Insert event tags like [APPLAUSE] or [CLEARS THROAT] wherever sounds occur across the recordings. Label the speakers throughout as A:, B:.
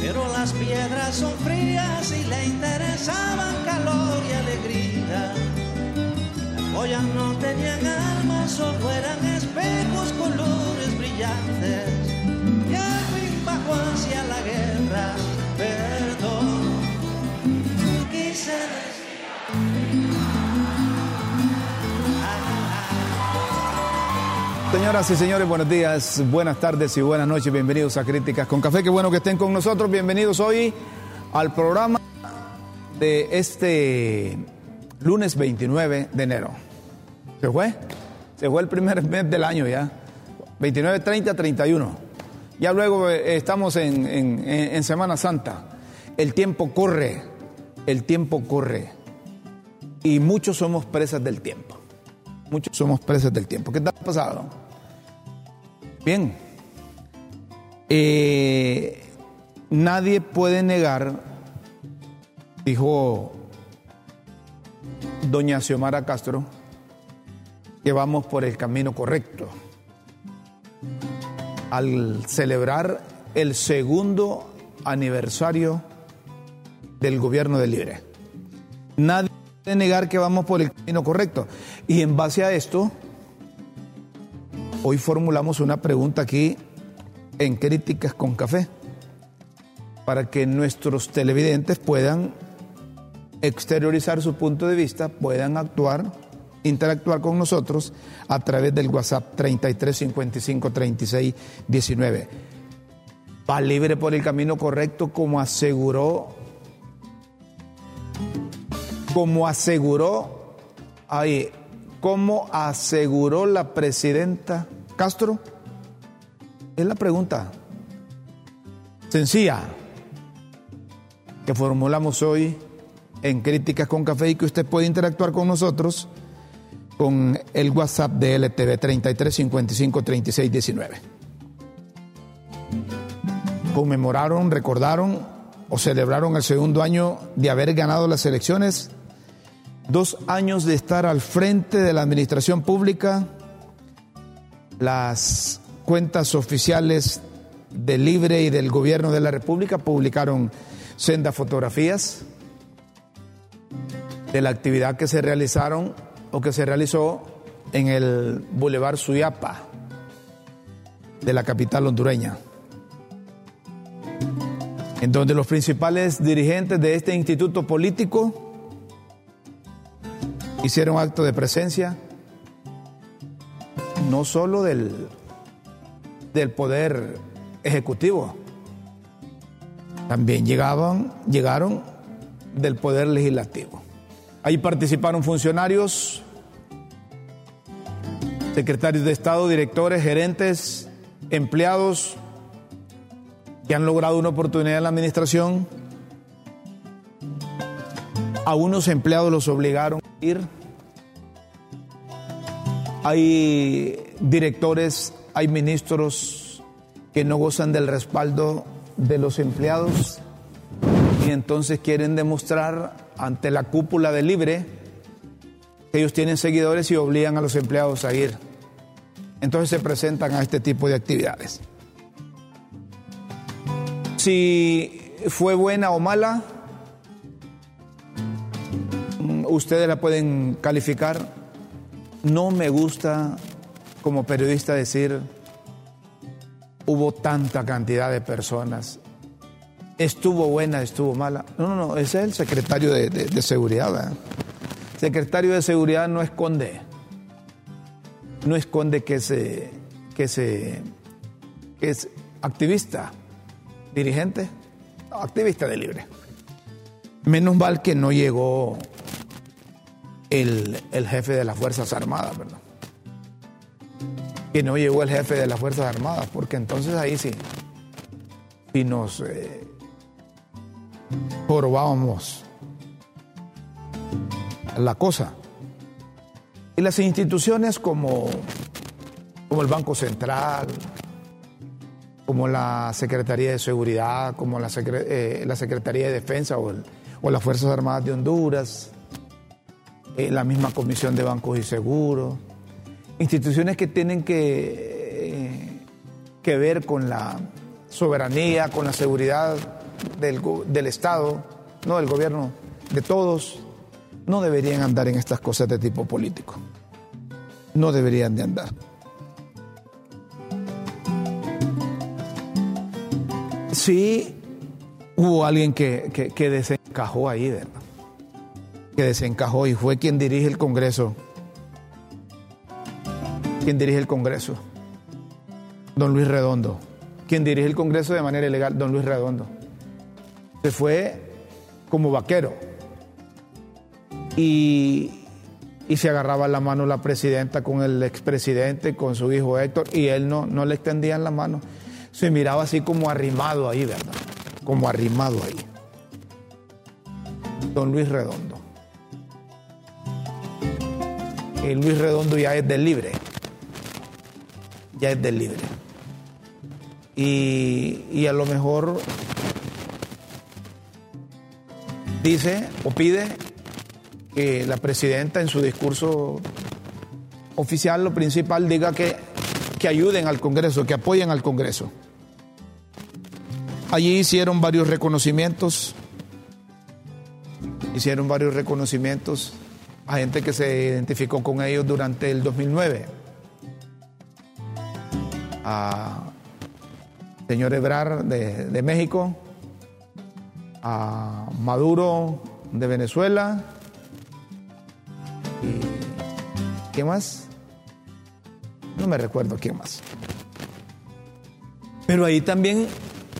A: Pero las piedras son frías y le interesaban calor y alegría. Las joyas no tenían alma, solo eran espejos, colores brillantes.
B: Señoras y señores, buenos días, buenas tardes y buenas noches. Bienvenidos a Críticas con Café. Qué bueno que estén con nosotros. Bienvenidos hoy al programa de este lunes 29 de enero. ¿Se fue? Se fue el primer mes del año ya. 29, 30, 31. Ya luego eh, estamos en, en- Semana Santa. El tiempo corre, el tiempo corre. Y muchos somos presas del tiempo. Muchos somos presas del tiempo. ¿Qué tal ha pasado? Bien. Eh, nadie puede negar, dijo doña Xiomara Castro, que vamos por el camino correcto. Al celebrar el segundo aniversario del gobierno de Libre. Nadie puede negar que vamos por el camino correcto. Y en base a esto, hoy formulamos una pregunta aquí en Críticas con Café, para que nuestros televidentes puedan exteriorizar su punto de vista, puedan actuar, interactuar con nosotros a través del WhatsApp 33 55 36 19. Va libre por el camino correcto, como aseguró, como aseguró, ahí, como aseguró la presidenta Castro. Es la pregunta sencilla que formulamos hoy en Críticas con Café y que usted puede interactuar con nosotros con el WhatsApp de LTV 33 55 36 19. Conmemoraron, recordaron o celebraron el segundo año de haber ganado las elecciones dos años de estar al frente de la administración pública, las cuentas oficiales del Libre y del Gobierno de la República publicaron sendas fotografías de la actividad que se realizaron o que se realizó en el Boulevard Suyapa de la capital hondureña, en donde los principales dirigentes de este instituto político hicieron acto de presencia, no solo del, del poder ejecutivo, también llegaban, llegaron del poder legislativo. Ahí participaron funcionarios, secretarios de Estado, directores, gerentes, empleados que han logrado una oportunidad en la administración. A unos empleados los obligaron a ir. Hay directores, hay ministros que no gozan del respaldo de los empleados y entonces quieren demostrar ante la cúpula de Libre que ellos tienen seguidores y obligan a los empleados a ir. Entonces se presentan a este tipo de actividades. Si fue buena o mala, mm, ustedes la pueden calificar. No me gusta como periodista decir hubo tanta cantidad de personas. Estuvo buena, estuvo mala. No, no, no, ese es el secretario de, seguridad. Secretario de seguridad no esconde, no esconde que, se, que, se, que es activista, dirigente, activista de libre. Menos mal que no llegó el, jefe de las Fuerzas Armadas, ¿verdad? que no llegó el jefe de las Fuerzas Armadas, porque entonces ahí sí, si nos eh, probábamos la cosa. Y las instituciones como, como el Banco Central, como la Secretaría de Seguridad, como la, eh, Secretaría de Defensa o, las Fuerzas Armadas de Honduras, eh, la misma Comisión de Bancos y Seguros, instituciones que tienen que, que ver con la soberanía, con la seguridad del, del Estado, no del gobierno, de todos, no deberían andar en estas cosas de tipo político. No deberían de andar. Sí, hubo alguien que, que, que desencajó ahí, ¿verdad? Que desencajó y fue quien dirige el Congreso quien dirige el Congreso, don Luis Redondo. Quien dirige el Congreso de manera ilegal, don Luis Redondo. Se fue como vaquero y, y se agarraba la mano la presidenta con el expresidente, con su hijo Héctor, y él no, no le extendían la mano. Se miraba así como arrimado ahí, ¿verdad? Como arrimado ahí. Don Luis Redondo. Luis Redondo ya es del libre ya es del libre. Y, a lo mejor dice o pide que la presidenta en su discurso oficial, lo principal, diga que, que ayuden al Congreso, que apoyen al Congreso. Allí hicieron varios reconocimientos, hicieron varios reconocimientos a gente que se identificó con ellos durante el 2009 a señor Ebrar de, México, a Maduro de Venezuela ¿qué más? No me recuerdo quién más. Pero ahí también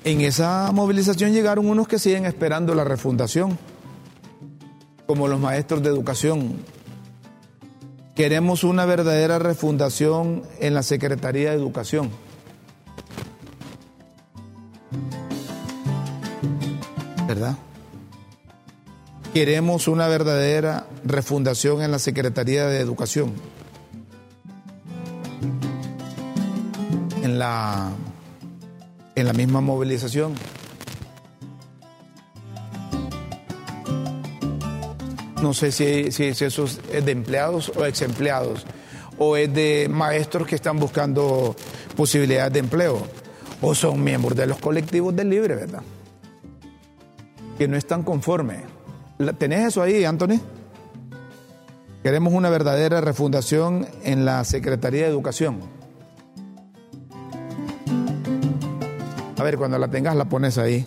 B: en esa movilización llegaron unos que siguen esperando la refundación, como los maestros de educación Queremos una verdadera refundación en la Secretaría de Educación. ¿Verdad? Queremos una verdadera refundación en la Secretaría de Educación. En la, en la misma movilización. No sé si, eso es de empleados o ex empleados, o es de maestros que están buscando posibilidades de empleo, o son miembros de los colectivos del Libre, ¿verdad? Que no están conformes. ¿Tenés eso ahí, Anthony? Queremos una verdadera refundación en la Secretaría de Educación. A ver, cuando la tengas la pones ahí.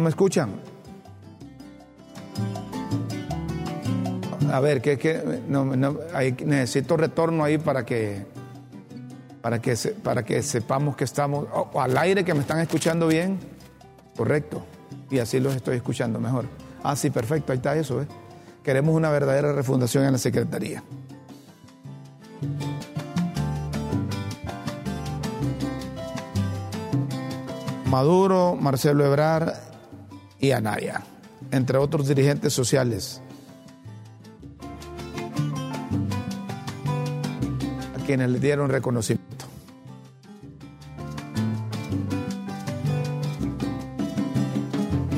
B: ¿No me escuchan? A ver, que, que no, no, necesito retorno ahí para que para que para que sepamos que estamos oh, al aire que me están escuchando bien. Correcto. Y así los estoy escuchando mejor. Ah, sí, perfecto, ahí está eso. Queremos una verdadera refundación en la Secretaría. Maduro, Marcelo Ebrar y Anaya, entre otros dirigentes sociales, a quienes le dieron reconocimiento.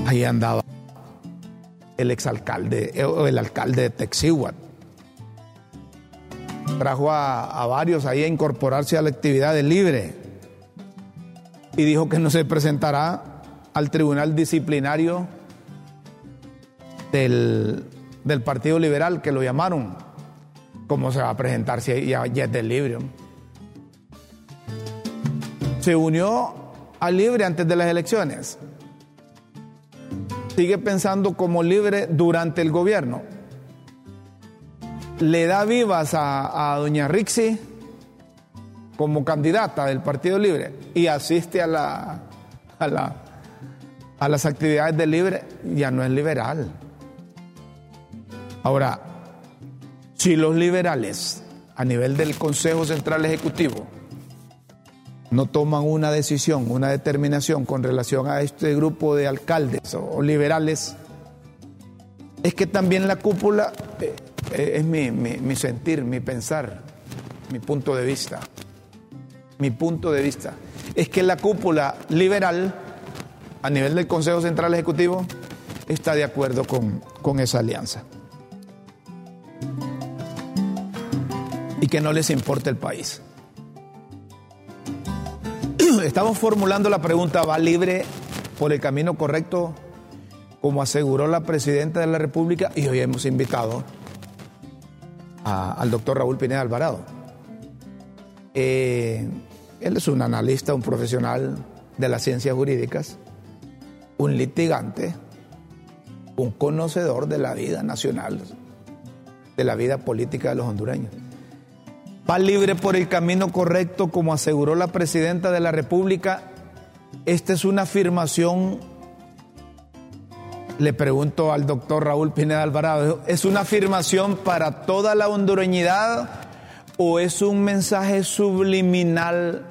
B: Ahí andaba el exalcalde, eh, el alcalde de Texihuat. Trajo a, varios ahí a incorporarse a la actividad de libre y dijo que no se presentará al tribunal disciplinario del, Partido Liberal, que lo llamaron. ¿Cómo se va a presentar si ya, es del Libre? Se unió al Libre antes de las elecciones. Sigue pensando como libre durante el gobierno. Le da vivas a, a doña Rixi como candidata del Partido Libre y asiste a, la, a, la, a las actividades del Libre, ya no es liberal. Ahora, si los liberales a nivel del Consejo Central Ejecutivo no toman una decisión, una determinación con relación a este grupo de alcaldes o, liberales, es que también la cúpula eh, eh, es mi, mi sentir, mi pensar, mi punto de vista mi punto de vista, es que la cúpula liberal a nivel del Consejo Central Ejecutivo está de acuerdo con, con esa alianza. Y que no les importa el país. [CLEARS THROAT] Estamos formulando la pregunta, ¿va libre por el camino correcto? Como aseguró la presidenta de la República, y hoy hemos invitado al doctor Raúl Pineda Alvarado. Eh, él es un analista, un profesional de las ciencias jurídicas, un litigante, un conocedor de la vida nacional, de la vida política de los hondureños. Va libre por el camino correcto, como aseguró la presidenta de la República. Esta es una afirmación, le pregunto al doctor Raúl Pineda Alvarado, ¿es una afirmación para toda la hondureñidad o es un mensaje subliminal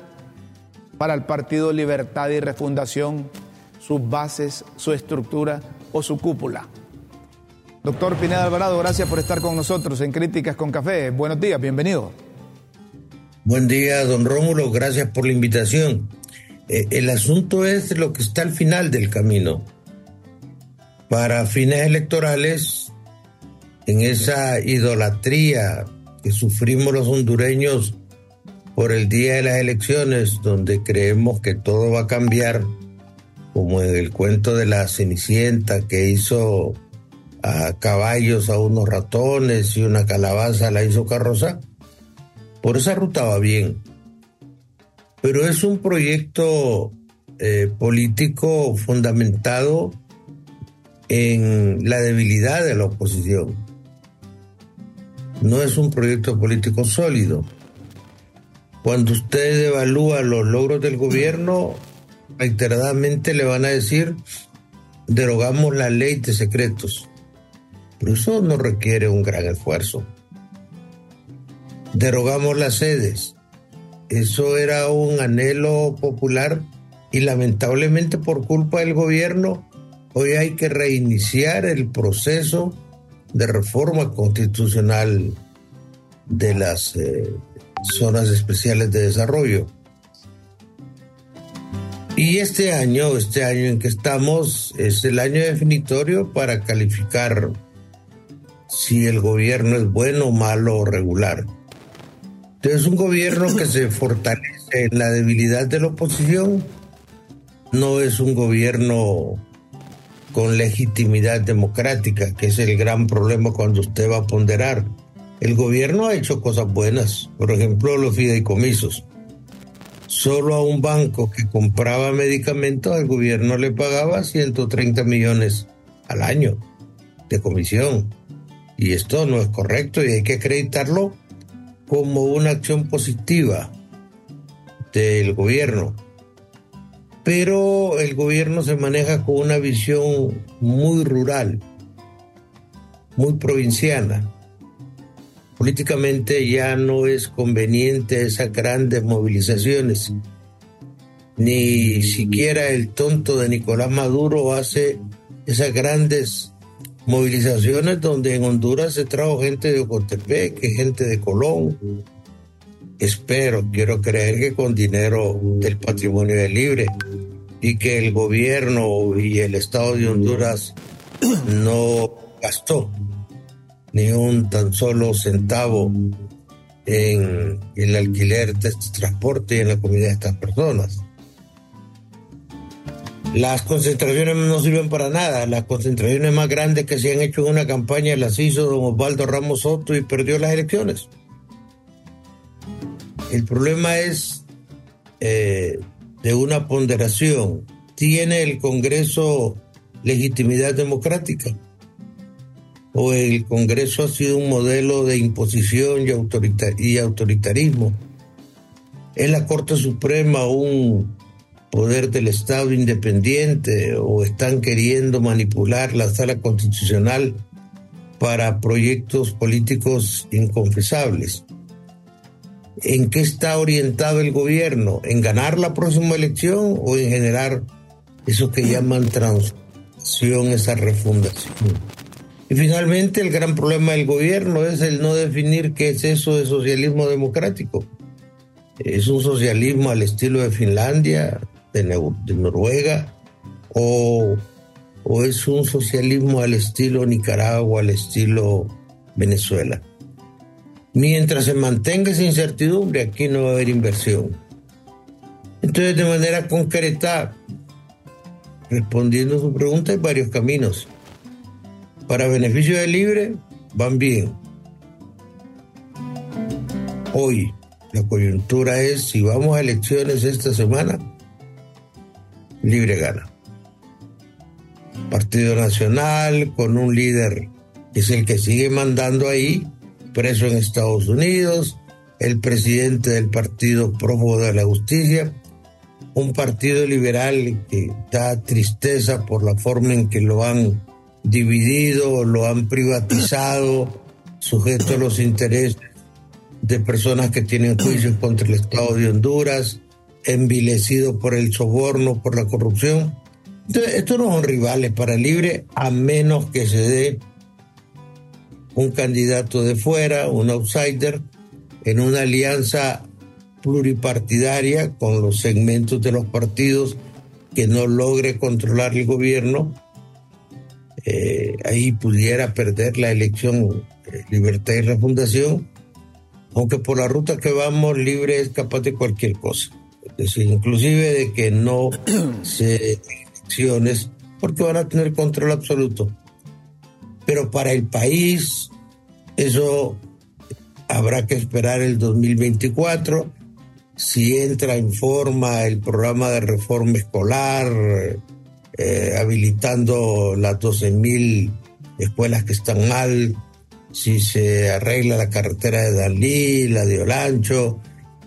B: para el Partido Libertad y Refundación, sus bases, su estructura o su cúpula. Doctor Pineda Alvarado, gracias por estar con nosotros en Críticas con Café. Buenos días, bienvenido.
C: Buen día, don Rómulo, gracias por la invitación. Eh, el asunto es lo que está al final del camino. Para fines electorales, en esa idolatría que sufrimos los hondureños por el día de las elecciones, donde creemos que todo va a cambiar, como en el cuento de la Cenicienta que hizo a caballos a unos ratones y una calabaza la hizo carroza, por esa ruta va bien. Pero es un proyecto eh, político fundamentado en la debilidad de la oposición. No es un proyecto político sólido. Cuando usted evalúa los logros del gobierno, reiteradamente le van a decir, derogamos la ley de secretos. Pero eso no requiere un gran esfuerzo. Derogamos las sedes. Eso era un anhelo popular y lamentablemente por culpa del gobierno hoy hay que reiniciar el proceso de reforma constitucional de las eh, zonas especiales de desarrollo. Y este año, este año en que estamos, es el año definitorio para calificar si el gobierno es bueno, malo o regular. Entonces, un gobierno que se fortalece en la debilidad de la oposición no es un gobierno con legitimidad democrática, que es el gran problema cuando usted va a ponderar. El gobierno ha hecho cosas buenas, por ejemplo los fideicomisos. Solo a un banco que compraba medicamentos el gobierno le pagaba 130 millones al año de comisión. Y esto no es correcto y hay que acreditarlo como una acción positiva del gobierno pero el gobierno se maneja con una visión muy rural, muy provinciana. Políticamente ya no es conveniente esas grandes movilizaciones. Ni siquiera el tonto de Nicolás Maduro hace esas grandes movilizaciones donde en Honduras se trajo gente de Ocotepec, gente de Colón. Espero, quiero creer que con dinero del patrimonio de libre y que el gobierno y el Estado de Honduras no gastó ni un tan solo centavo en el alquiler de este transporte y en la comida de estas personas. Las concentraciones no sirven para nada. Las concentraciones más grandes que se han hecho en una campaña las hizo don Osvaldo Ramos Soto y perdió las elecciones. El problema es eh, de una ponderación. ¿Tiene el Congreso legitimidad democrática? ¿O el Congreso ha sido un modelo de imposición y, autoritarismo? ¿Es la Corte Suprema un poder del Estado independiente o están queriendo manipular la sala constitucional para proyectos políticos inconfesables? en qué está orientado el gobierno, en ganar la próxima elección o en generar eso que llaman transformación, esa refundación. Y finalmente el gran problema del gobierno es el no definir qué es eso de socialismo democrático. ¿Es un socialismo al estilo de Finlandia, de, Noruega, o, o es un socialismo al estilo Nicaragua, al estilo Venezuela? Mientras se mantenga esa incertidumbre, aquí no va a haber inversión. Entonces, de manera concreta, respondiendo a su pregunta, hay varios caminos. Para beneficio del libre, van bien. Hoy, la coyuntura es, si vamos a elecciones esta semana, libre gana. Partido Nacional, con un líder que es el que sigue mandando ahí, preso en Estados Unidos, el presidente del Partido Prófugo de la Justicia, un partido liberal que da tristeza por la forma en que lo han dividido, lo han privatizado, sujeto a los intereses de personas que tienen juicios contra el Estado de Honduras, envilecido por el soborno, por la corrupción. Entonces, estos no son rivales para Libre, a menos que se dé un candidato de fuera, un outsider, en una alianza pluripartidaria con los segmentos de los partidos que no logre controlar el gobierno, eh, ahí pudiera perder la elección eh, Libertad y Refundación, aunque por la ruta que vamos libre es capaz de cualquier cosa, es decir, inclusive de que no [CLEARS THROAT] se elecciones porque van a tener control absoluto pero para el país eso habrá que esperar el 2024. Si entra en forma el programa de reforma escolar, eh, habilitando las 12.000 escuelas que están mal, si se arregla la carretera de Dalí, la de Olancho,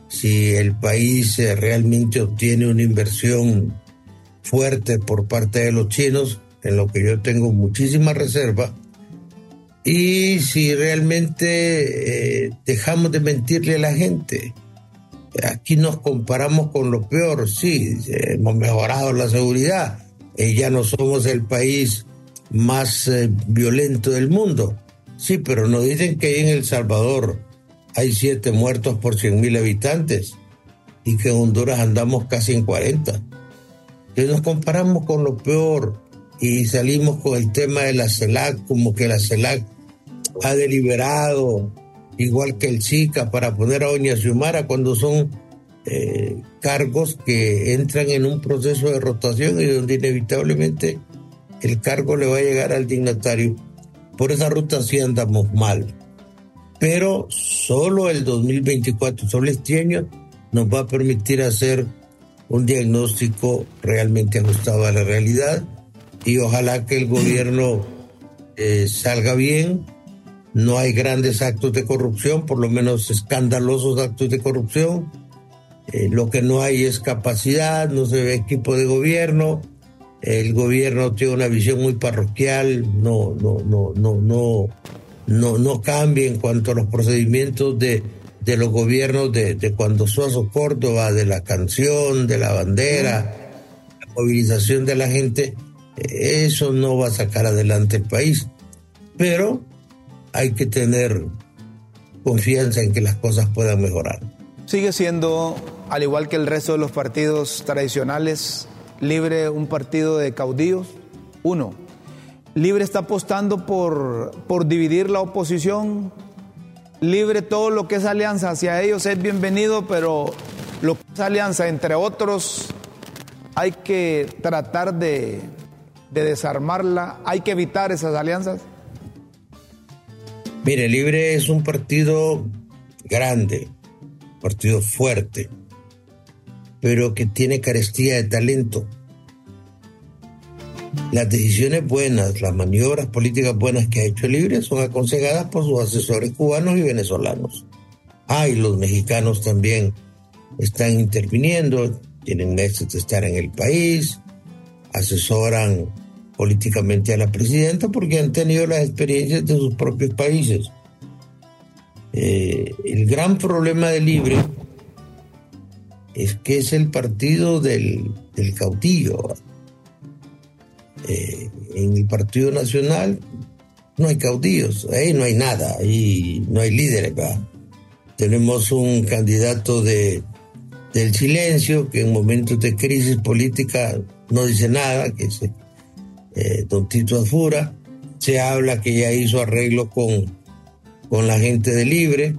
C: si el país eh, realmente obtiene una inversión fuerte por parte de los chinos, en lo que yo tengo muchísima reserva, y si realmente eh, dejamos de mentirle a la gente. Aquí nos comparamos con lo peor, sí, hemos mejorado la seguridad, eh, ya no somos el país más violento del mundo, Sí, pero nos dicen que en El Salvador hay siete muertos por cien mil habitantes y que en Honduras andamos casi en 40. Entonces nos comparamos con lo peor y salimos con el tema de la CELAC, como que la CELAC ha deliberado, igual que el SICA, para poner a Doña Xiomara cuando son eh, cargos que entran en un proceso de rotación y donde inevitablemente el cargo le va a llegar al dignatario por esa ruta sí andamos mal. Pero solo el 2024, solo este año, nos va a permitir hacer un diagnóstico realmente ajustado a la realidad y ojalá que el gobierno eh, salga bien. No hay grandes actos de corrupción, por lo menos escandalosos actos de corrupción. Eh, lo que no hay es capacidad, no se ve equipo de gobierno, el gobierno tiene una visión muy parroquial, no, no, no, no, no, no, no cambia en cuanto a los procedimientos de, de los gobiernos de, de cuando Suazo Córdoba, de la canción, de la bandera, la movilización de la gente, eso no va a sacar adelante el país. Pero hay que tener confianza en que las cosas puedan mejorar.
B: Sigue siendo, al igual que el resto de los partidos tradicionales, Libre un partido de caudillos. Uno, Libre está apostando por, por dividir la oposición. Libre todo lo que es alianza hacia ellos es bienvenido, pero lo que es alianza entre otros hay que tratar de, de desarmarla, hay que evitar esas alianzas.
C: Mire, Libre es un partido grande, partido fuerte, pero que tiene carestía de talento. Las decisiones buenas, las maniobras políticas buenas que ha hecho Libre son aconsejadas por sus asesores cubanos y venezolanos. Ah, y los mexicanos también están interviniendo, tienen meses de estar en el país, asesoran políticamente a la presidenta porque han tenido las experiencias de sus propios países. Eh, el gran problema de Libre es que es el partido del, del. Eh, en el Partido Nacional no hay caudillos, ahí no hay nada, ahí no hay líderes. Tenemos un candidato de, del silencio que en momentos de crisis política no dice nada, que es eh, don Tito Azfura. Se habla que ya hizo arreglo con, con la gente de Libre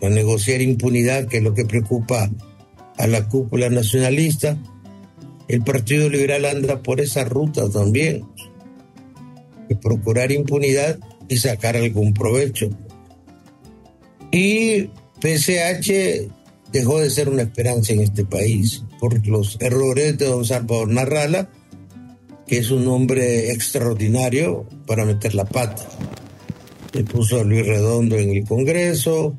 C: para negociar impunidad, que es lo que preocupa a la cúpula nacionalista. El Partido Liberal anda por esa ruta también, de procurar impunidad y sacar algún provecho. Y PSH dejó de ser una esperanza en este país por los errores de don Salvador Narrala, que es un hombre extraordinario para meter la pata. Le puso a Luis Redondo en el Congreso,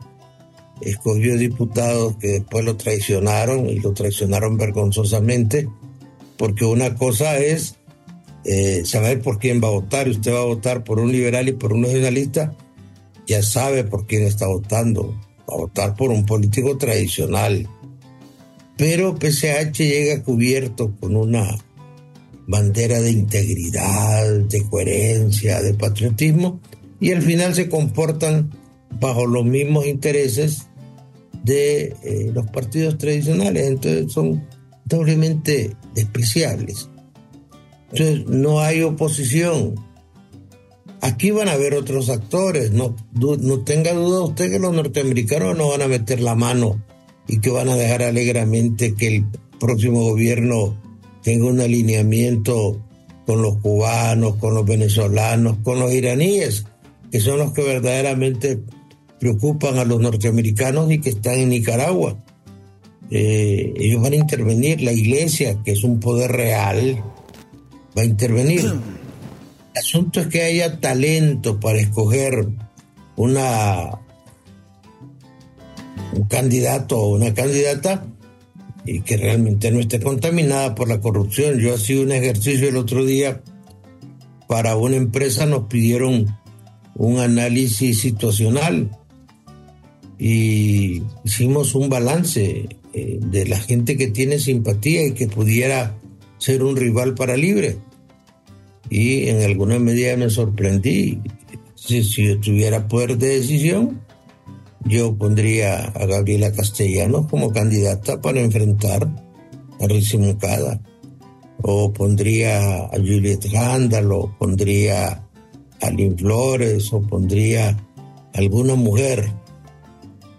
C: escogió diputados que después lo traicionaron y lo traicionaron vergonzosamente, porque una cosa es eh, saber por quién va a votar, y usted va a votar por un liberal y por un nacionalista, ya sabe por quién está votando, va a votar por un político tradicional. Pero PCH llega cubierto con una bandera de integridad, de coherencia, de patriotismo, y al final se comportan bajo los mismos intereses de eh, los partidos tradicionales, entonces son doblemente despreciables. Entonces no hay oposición. Aquí van a haber otros actores, no, no tenga duda usted que los norteamericanos no van a meter la mano y que van a dejar alegremente que el próximo gobierno tenga un alineamiento con los cubanos, con los venezolanos, con los iraníes, que son los que verdaderamente preocupan a los norteamericanos y que están en Nicaragua. Eh, ellos van a intervenir, la iglesia, que es un poder real, va a intervenir. El asunto es que haya talento para escoger una un candidato o una candidata y que realmente no esté contaminada por la corrupción. Yo hacía un ejercicio el otro día para una empresa, nos pidieron un análisis situacional y hicimos un balance eh, de la gente que tiene simpatía y que pudiera ser un rival para Libre. Y en alguna medida me sorprendí. Si, si yo tuviera poder de decisión, yo pondría a Gabriela Castellanos como candidata para enfrentar a Rizzi Moncada. O pondría a Juliet Randall, pondría a Lynn Flores, o pondría alguna mujer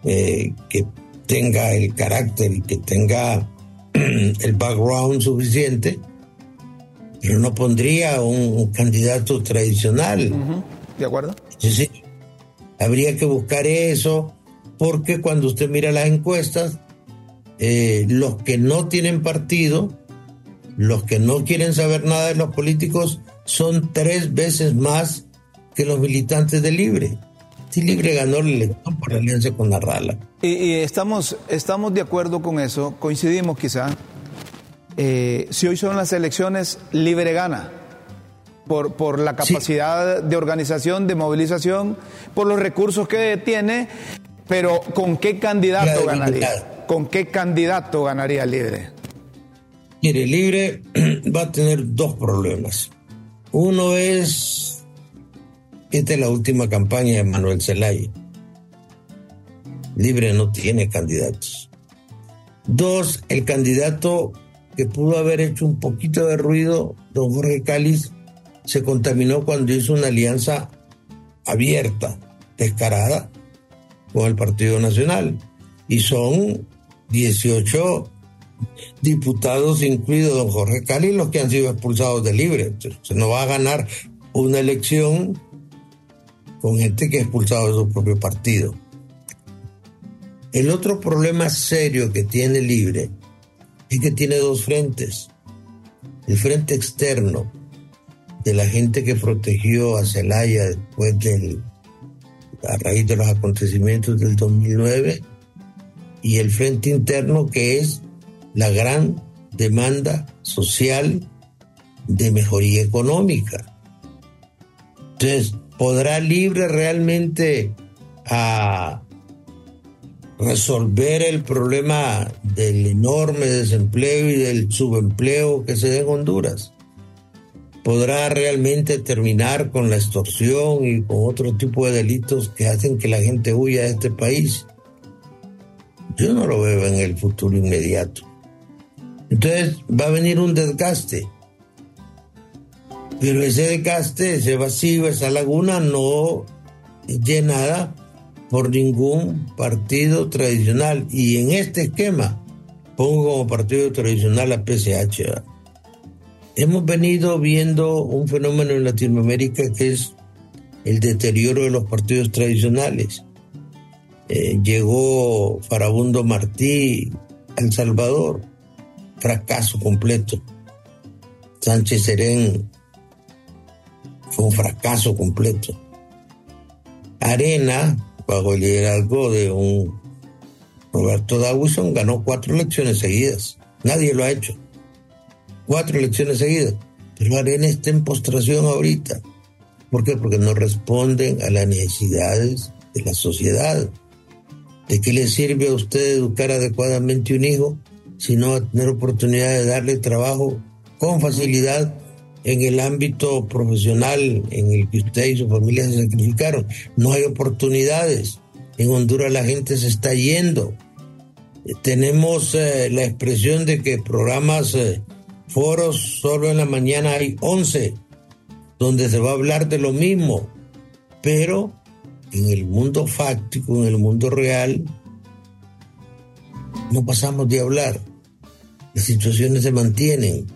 C: eh, que tenga el carácter y que tenga [CLEARS THROAT] el background suficiente, pero no pondría un, candidato tradicional.
B: ¿De acuerdo?
C: Sí, habría que buscar eso, porque cuando usted mira las encuestas, eh, los que no tienen partido, los que no quieren saber nada de los políticos, son tres veces más que los militantes de Libre. Si Libre ganó la elección por alianza con la Rala.
B: Y, estamos, estamos de acuerdo con eso, coincidimos quizá. Eh, si hoy son las elecciones, Libre gana por, por la capacidad de organización, de movilización, por los recursos que tiene, pero ¿con qué candidato ganaría? ¿Con qué candidato ganaría Libre?
C: Mire, Libre [CLEARS THROAT] va a tener dos problemas. Uno es, esta es la última campaña de Manuel Zelaya. Libre no tiene candidatos. Dos, el candidato que pudo haber hecho un poquito de ruido, don Jorge Cáliz, se contaminó cuando hizo una alianza abierta, descarada, con el Partido Nacional. Y son 18 diputados, incluido don Jorge Cáliz, los que han sido expulsados de libre. Se no va a ganar una elección con gente que ha expulsado de su propio partido. El otro problema serio que tiene Libre es que tiene dos frentes. El frente externo, de la gente que protegió a Zelaya después del, a raíz de los acontecimientos del 2009, y el frente interno que es la gran demanda social de mejoría económica. Entonces, ¿podrá Libre realmente a resolver el problema del enorme desempleo y del subempleo que se da en Honduras? ¿Podrá realmente terminar con la extorsión y con otro tipo de delitos que hacen que la gente huya de este país? Yo no lo veo en el futuro inmediato. Entonces va a venir un desgaste. Pero ese desgaste, ese vacío, esa laguna no llenada por ningún partido tradicional. Y en este esquema pongo como partido tradicional a PSH. Hemos venido viendo un fenómeno en Latinoamérica que es el deterioro de los partidos tradicionales. Eh, llegó Farabundo Martí a El Salvador, fracaso completo. Sánchez Serén fue un fracaso completo. Arena bajo el liderazgo de un Roberto Dawson, ganó cuatro elecciones seguidas. Nadie lo ha hecho. Cuatro elecciones seguidas. Pero Arena está en postración ahorita. ¿Por qué? Porque no responden a las necesidades de la sociedad. ¿De qué le sirve a usted educar adecuadamente un hijo si no va a tener oportunidad de darle trabajo con facilidad en el ámbito profesional en el que usted y su familia se sacrificaron. No hay oportunidades. En Honduras la gente se está yendo. Tenemos eh, la expresión de que programas, eh, foros, solo en la mañana hay 11, donde se va a hablar de lo mismo. Pero en el mundo fáctico, en el mundo real, no pasamos de hablar. Las situaciones se mantienen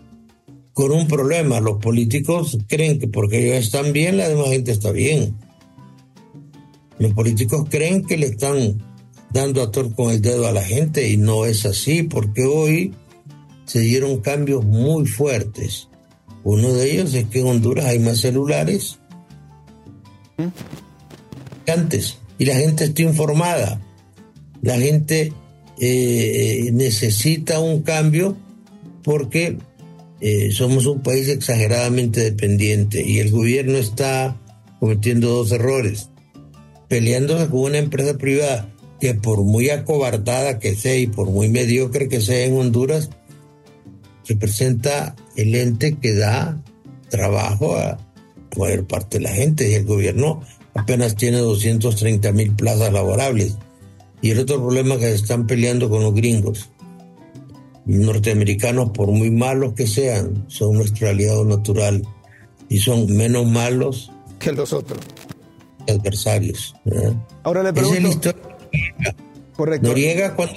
C: con un problema. Los políticos creen que porque ellos están bien, la demás gente está bien. Los políticos creen que le están dando a tor con el dedo a la gente y no es así, porque hoy se dieron cambios muy fuertes. Uno de ellos es que en Honduras hay más celulares que antes y la gente está informada. La gente eh, necesita un cambio porque eh, somos un país exageradamente dependiente y el gobierno está cometiendo dos errores. Peleándose con una empresa privada que por muy acobardada que sea y por muy mediocre que sea en Honduras, representa el ente que da trabajo a mayor parte de la gente y el gobierno apenas tiene 230 mil plazas laborables. Y el otro problema es que se están peleando con los gringos. Norteamericanos, por muy malos que sean, son nuestro aliado natural y son menos malos
B: que los otros
C: adversarios.
B: Ahora le pregunto.
C: Correcto. Noriega, cuando,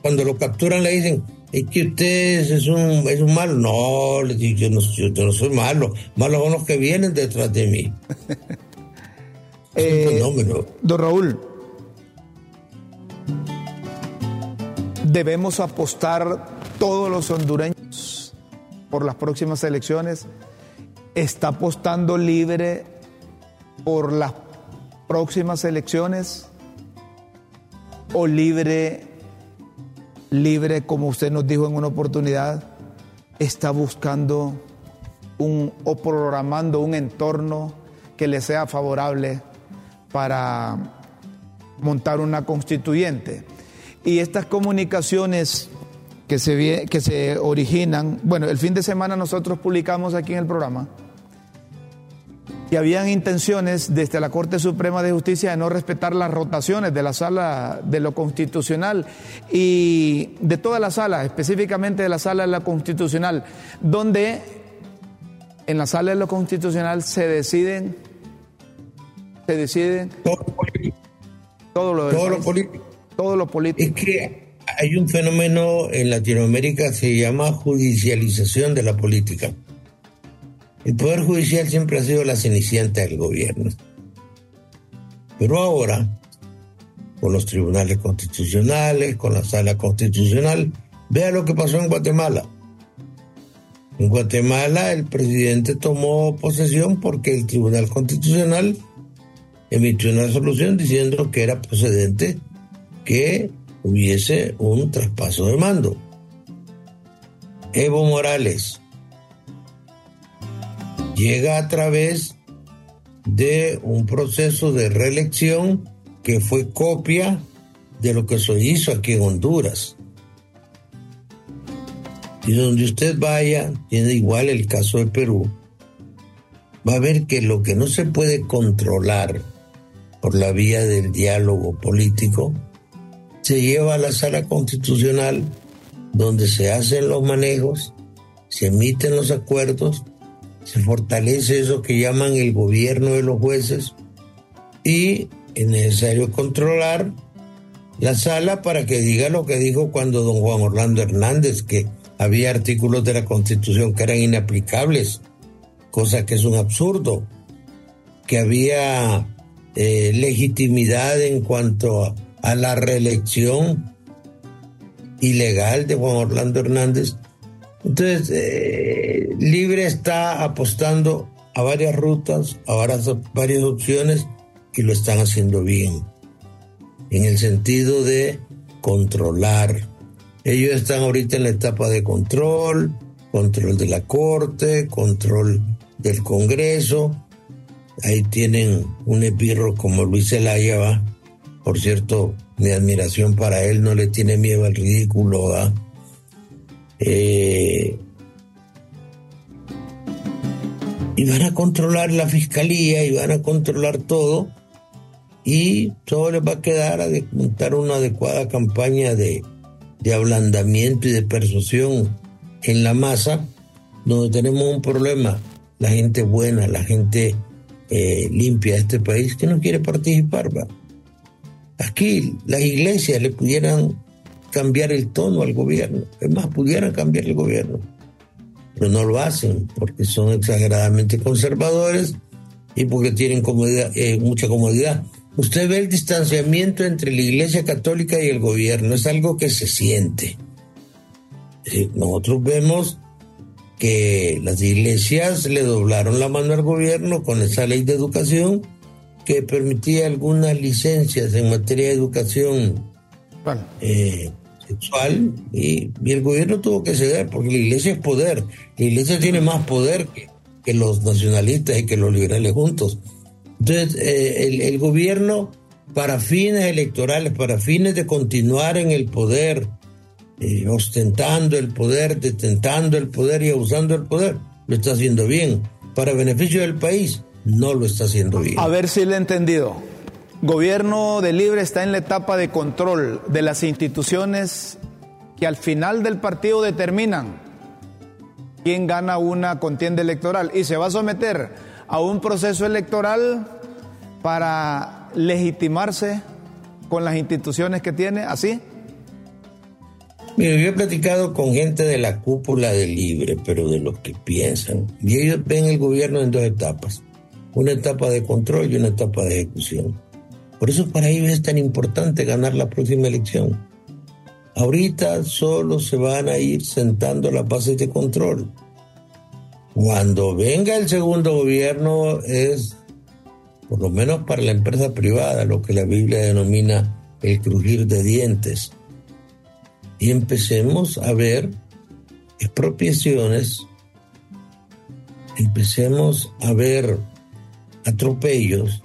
C: cuando lo capturan, le dicen: es que usted es un, es un malo. No, le digo, yo no, yo no soy malo. Malos son los que vienen detrás de mí. [LAUGHS]
B: eh, fenómeno. Don Raúl, debemos apostar todos los hondureños por las próximas elecciones. Está apostando libre por las próximas elecciones o libre, libre, como usted nos dijo en una oportunidad, está buscando un, o programando un entorno que le sea favorable para montar una constituyente. Y estas comunicaciones que se, que se originan, bueno, el fin de semana nosotros publicamos aquí en el programa, que habían intenciones desde la Corte Suprema de Justicia de no respetar las rotaciones de la sala de lo constitucional y de toda la sala, específicamente de la sala de lo constitucional, donde en la sala de lo constitucional se deciden, se deciden
C: todo lo, todo lo político.
B: Todo lo político.
C: Es que hay un fenómeno en Latinoamérica que se llama judicialización de la política. El Poder Judicial siempre ha sido la cenicienta del gobierno. Pero ahora, con los tribunales constitucionales, con la sala constitucional, vea lo que pasó en Guatemala. En Guatemala el presidente tomó posesión porque el Tribunal Constitucional emitió una resolución diciendo que era procedente que hubiese un traspaso de mando. Evo Morales, llega a través de un proceso de reelección que fue copia de lo que se hizo aquí en Honduras. Y donde usted vaya, tiene igual el caso de Perú, va a ver que lo que no se puede controlar por la vía del diálogo político, se lleva a la sala constitucional donde se hacen los manejos, se emiten los acuerdos se fortalece eso que llaman el gobierno de los jueces y es necesario controlar la sala para que diga lo que dijo cuando don Juan Orlando Hernández, que había artículos de la Constitución que eran inaplicables, cosa que es un absurdo, que había eh, legitimidad en cuanto a la reelección ilegal de Juan Orlando Hernández entonces, eh, Libre está apostando a varias rutas, a varias, opciones y lo están haciendo bien. En el sentido de controlar. Ellos están ahorita en la etapa de control, control de la Corte, control del Congreso. Ahí tienen un epirro como Luis Zelaya, Por cierto, mi admiración para él, no le tiene miedo al ridículo, ¿va? Eh, y van a controlar la fiscalía y van a controlar todo y todo les va a quedar a montar una adecuada campaña de, ablandamiento y de persuasión en la masa, donde tenemos un problema, la gente buena, la gente eh, limpia de este país que no quiere participar. ¿va? Aquí las iglesias le pudieran cambiar el tono al gobierno. Es más, pudieran cambiar el gobierno, pero no lo hacen porque son exageradamente conservadores y porque tienen eh, mucha comodidad. Usted ve el distanciamiento entre la Iglesia Católica y el gobierno, es algo que se siente. nosotros vemos que las iglesias le doblaron la mano al gobierno con esa ley de educación que permitía algunas licencias en materia de educación eh, sexual y, el gobierno tuvo que ceder porque la iglesia es poder. La iglesia tiene más poder que, los nacionalistas y que los liberales juntos. Entonces, eh, el, gobierno, para fines electorales, para fines de continuar en el poder, eh, ostentando el poder, detentando el poder y abusando del poder, lo está haciendo bien. Para beneficio del país, no lo está haciendo bien.
B: A ver si le he entendido. Gobierno de Libre está en la etapa de control de las instituciones que al final del partido determinan quién gana una contienda electoral y se va a someter a un proceso electoral para legitimarse con las instituciones que tiene, ¿así?
C: Mira, yo he platicado con gente de la cúpula de Libre, pero de los que piensan, y ellos ven el gobierno en dos etapas, una etapa de control y una etapa de ejecución. Por eso para ellos es tan importante ganar la próxima elección. Ahorita solo se van a ir sentando las bases de control. Cuando venga el segundo gobierno es, por lo menos para la empresa privada, lo que la Biblia denomina el crujir de dientes. Y empecemos a ver expropiaciones, empecemos a ver atropellos,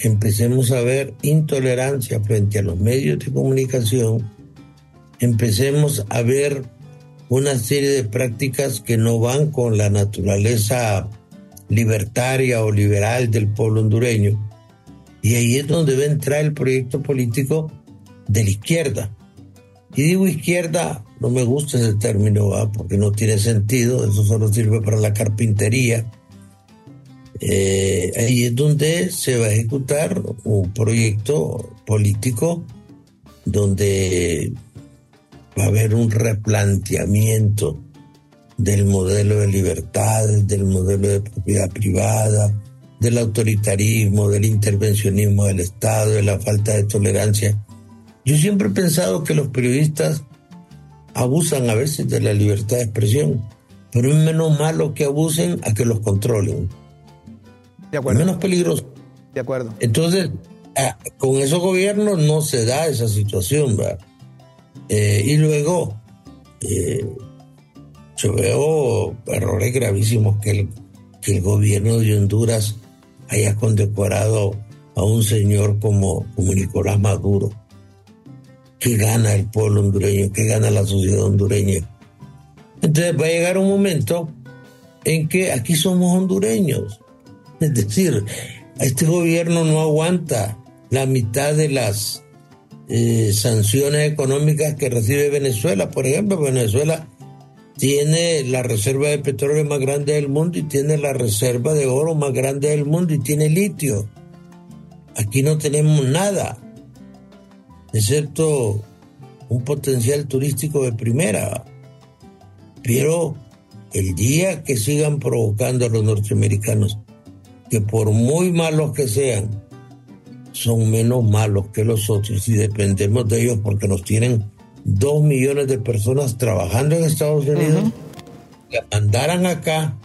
C: empecemos a ver intolerancia frente a los medios de comunicación, empecemos a ver una serie de prácticas que no van con la naturaleza libertaria o liberal del pueblo hondureño. Y ahí es donde a entrar el proyecto político de la izquierda. Y digo izquierda, no me gusta ese término, porque no tiene sentido, eso solo sirve para la carpintería eh, ahí es donde se va a ejecutar un proyecto político donde va a haber un replanteamiento del modelo de libertades, del modelo de propiedad privada, del autoritarismo, del intervencionismo del Estado, de la falta de tolerancia. Yo siempre he pensado que los periodistas abusan a veces de la libertad de expresión, pero es menos malo que abusen a que los controlen. De acuerdo. Menos peligroso.
B: De acuerdo.
C: Entonces, ah, con esos gobiernos no se da esa situación, ¿verdad? Eh, y luego, eh, yo veo errores gravísimos que el, que el gobierno de Honduras haya condecorado a un señor como, como Nicolás Maduro. que gana el pueblo hondureño? que gana la sociedad hondureña? Entonces va a llegar un momento en que aquí somos hondureños. Es decir, este gobierno no aguanta la mitad de las eh, sanciones económicas que recibe Venezuela. Por ejemplo, Venezuela tiene la reserva de petróleo más grande del mundo y tiene la reserva de oro más grande del mundo y tiene litio. Aquí no tenemos nada, excepto un potencial turístico de primera. Pero el día que sigan provocando a los norteamericanos que por muy malos que sean, son menos malos que los otros y dependemos de ellos porque nos tienen dos millones de personas trabajando en Estados Unidos. Que mandaran acá,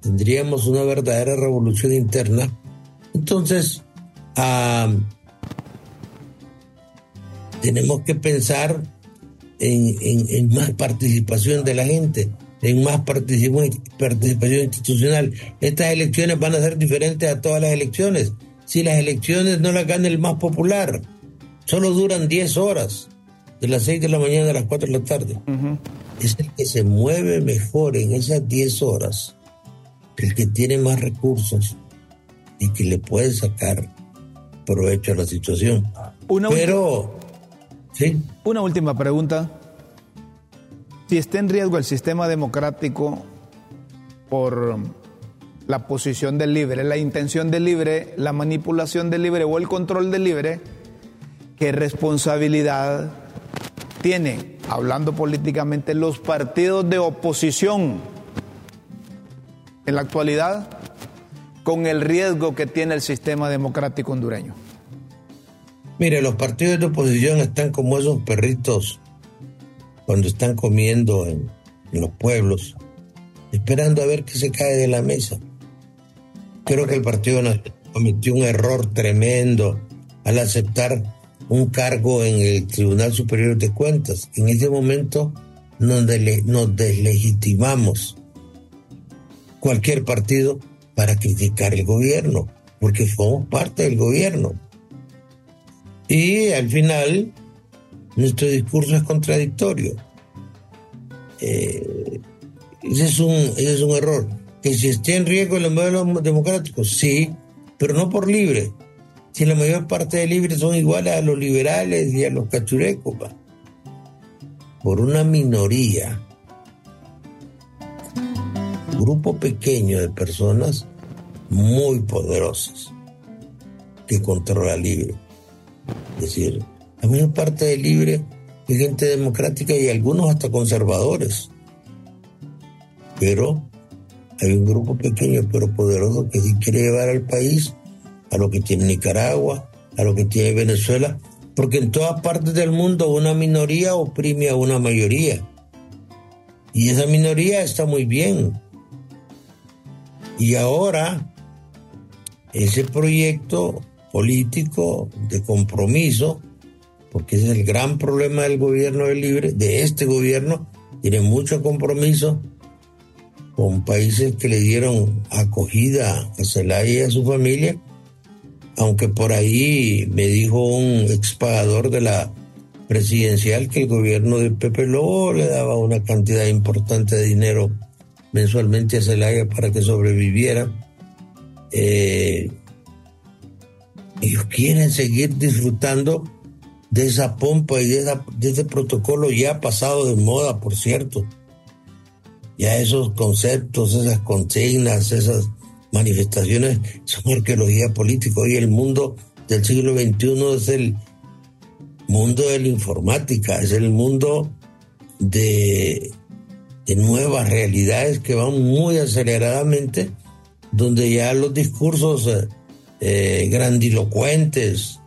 C: tendríamos una verdadera revolución interna. Entonces, tenemos que pensar en, en más participación de la gente en más participación, institucional. Estas elecciones van a ser diferentes a todas las elecciones. Si las elecciones no las gana el más popular, solo duran 10 horas, de las 6 de la mañana a las 4 de la tarde. Es el que se mueve mejor en esas 10 horas, el que tiene más recursos y que le puede sacar provecho a la situación. Pero,
B: ¿sí? Una última pregunta si está en riesgo el sistema democrático por la posición del libre, la intención del libre, la manipulación del libre o el control del libre, ¿qué responsabilidad tiene, hablando políticamente, los partidos de oposición en la actualidad con el riesgo que tiene el sistema democrático hondureño?
C: Mire, los partidos de oposición están como esos perritos cuando están comiendo en, los pueblos esperando a ver qué se cae de la mesa. Creo que el Partido Nacional cometió un error tremendo al aceptar un cargo en el Tribunal Superior de Cuentas. En ese momento nos, deslegitimamos cualquier partido para criticar el gobierno, porque somos parte del gobierno. Y al final, nuestro discurso es contradictorio. Eh, ese, es un, ese es un error. Que si esté en riesgo el modelo democrático, sí, pero no por libre. Si la mayor parte de libres son iguales a los liberales y a los cachurecos, por una minoría, grupo pequeño de personas muy poderosas que controla libre. Es decir, la mayor parte de libre es gente democrática y algunos hasta conservadores. Pero hay un grupo pequeño pero poderoso que sí quiere llevar al país a lo que tiene Nicaragua, a lo que tiene Venezuela, porque en todas partes del mundo una minoría oprime a una mayoría. Y esa minoría está muy bien. Y ahora ese proyecto político de compromiso, porque ese es el gran problema del gobierno del libre, de este gobierno, tiene mucho compromiso con países que le dieron acogida a Zelaya y a su familia aunque por ahí me dijo un expagador de la presidencial que el gobierno de Pepe Lobo le daba una cantidad importante de dinero mensualmente a Zelaya para que sobreviviera. Eh, ellos quieren seguir disfrutando de esa pompa y de, de ese protocolo ya pasado de moda, por cierto. Ya esos conceptos, esas consignas, esas manifestaciones son arqueología política. Hoy el mundo del siglo XXI es el mundo de la informática, es el mundo de, nuevas realidades que van muy aceleradamente, donde ya los discursos eh, eh, grandilocuentes,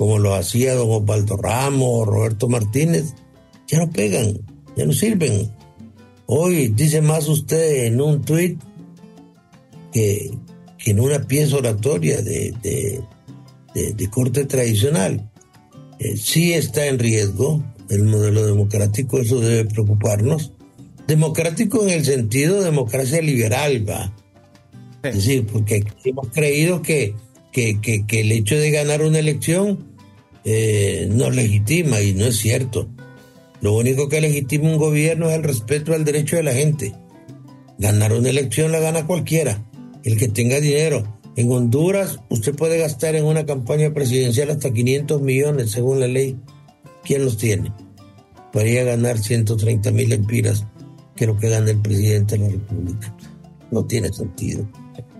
C: como lo hacía don Osvaldo Ramos, Roberto Martínez, ya no pegan, ya no sirven. Hoy dice más usted en un tuit que, en una pieza oratoria de, de, corte tradicional. Eh, sí está en riesgo el modelo democrático, eso debe preocuparnos. Democrático en el sentido de democracia liberal, va. Es decir, porque hemos creído que, que, que, el hecho de ganar una elección eh, nos legitima y no es cierto. Lo único que legitima un gobierno es el respeto al derecho de la gente. Ganar una elección la gana cualquiera el que tenga dinero. En Honduras usted puede gastar en una campaña presidencial hasta 500 millones según la ley. ¿Quién los tiene? Podría ganar 130 mil empiras, que es lo que gana el presidente de la República. No tiene sentido.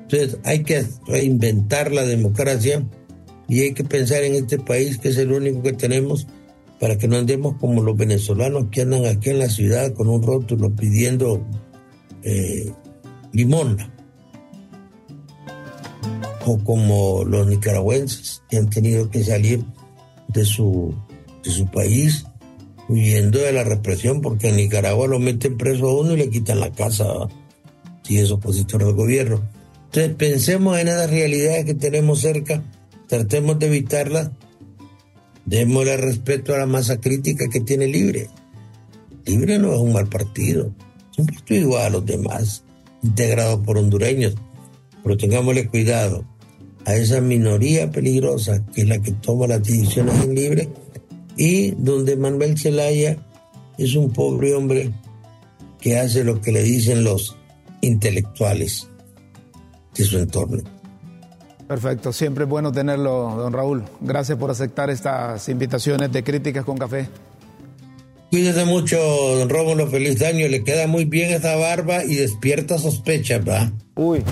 C: Entonces hay que reinventar la democracia y hay que pensar en este país que es el único que tenemos para que no andemos como los venezolanos que andan aquí en la ciudad con un rótulo pidiendo eh, limón o como los nicaragüenses que han tenido que salir de su, de su país huyendo de la represión porque en Nicaragua lo meten preso a uno y le quitan la casa si es opositor al gobierno. Entonces pensemos en esas realidades que tenemos cerca, tratemos de evitarlas, démosle respeto a la masa crítica que tiene Libre. Libre no es un mal partido, es un partido igual a los demás, integrado por hondureños pero tengámosle cuidado a esa minoría peligrosa que es la que toma las decisiones en libre y donde Manuel Zelaya es un pobre hombre que hace lo que le dicen los intelectuales de su entorno.
B: Perfecto, siempre es bueno tenerlo, don Raúl. Gracias por aceptar estas invitaciones de críticas con café.
C: Cuídese mucho, don Rómulo, feliz año. Le queda muy bien esa barba y despierta sospechas, ¿va?
B: Uy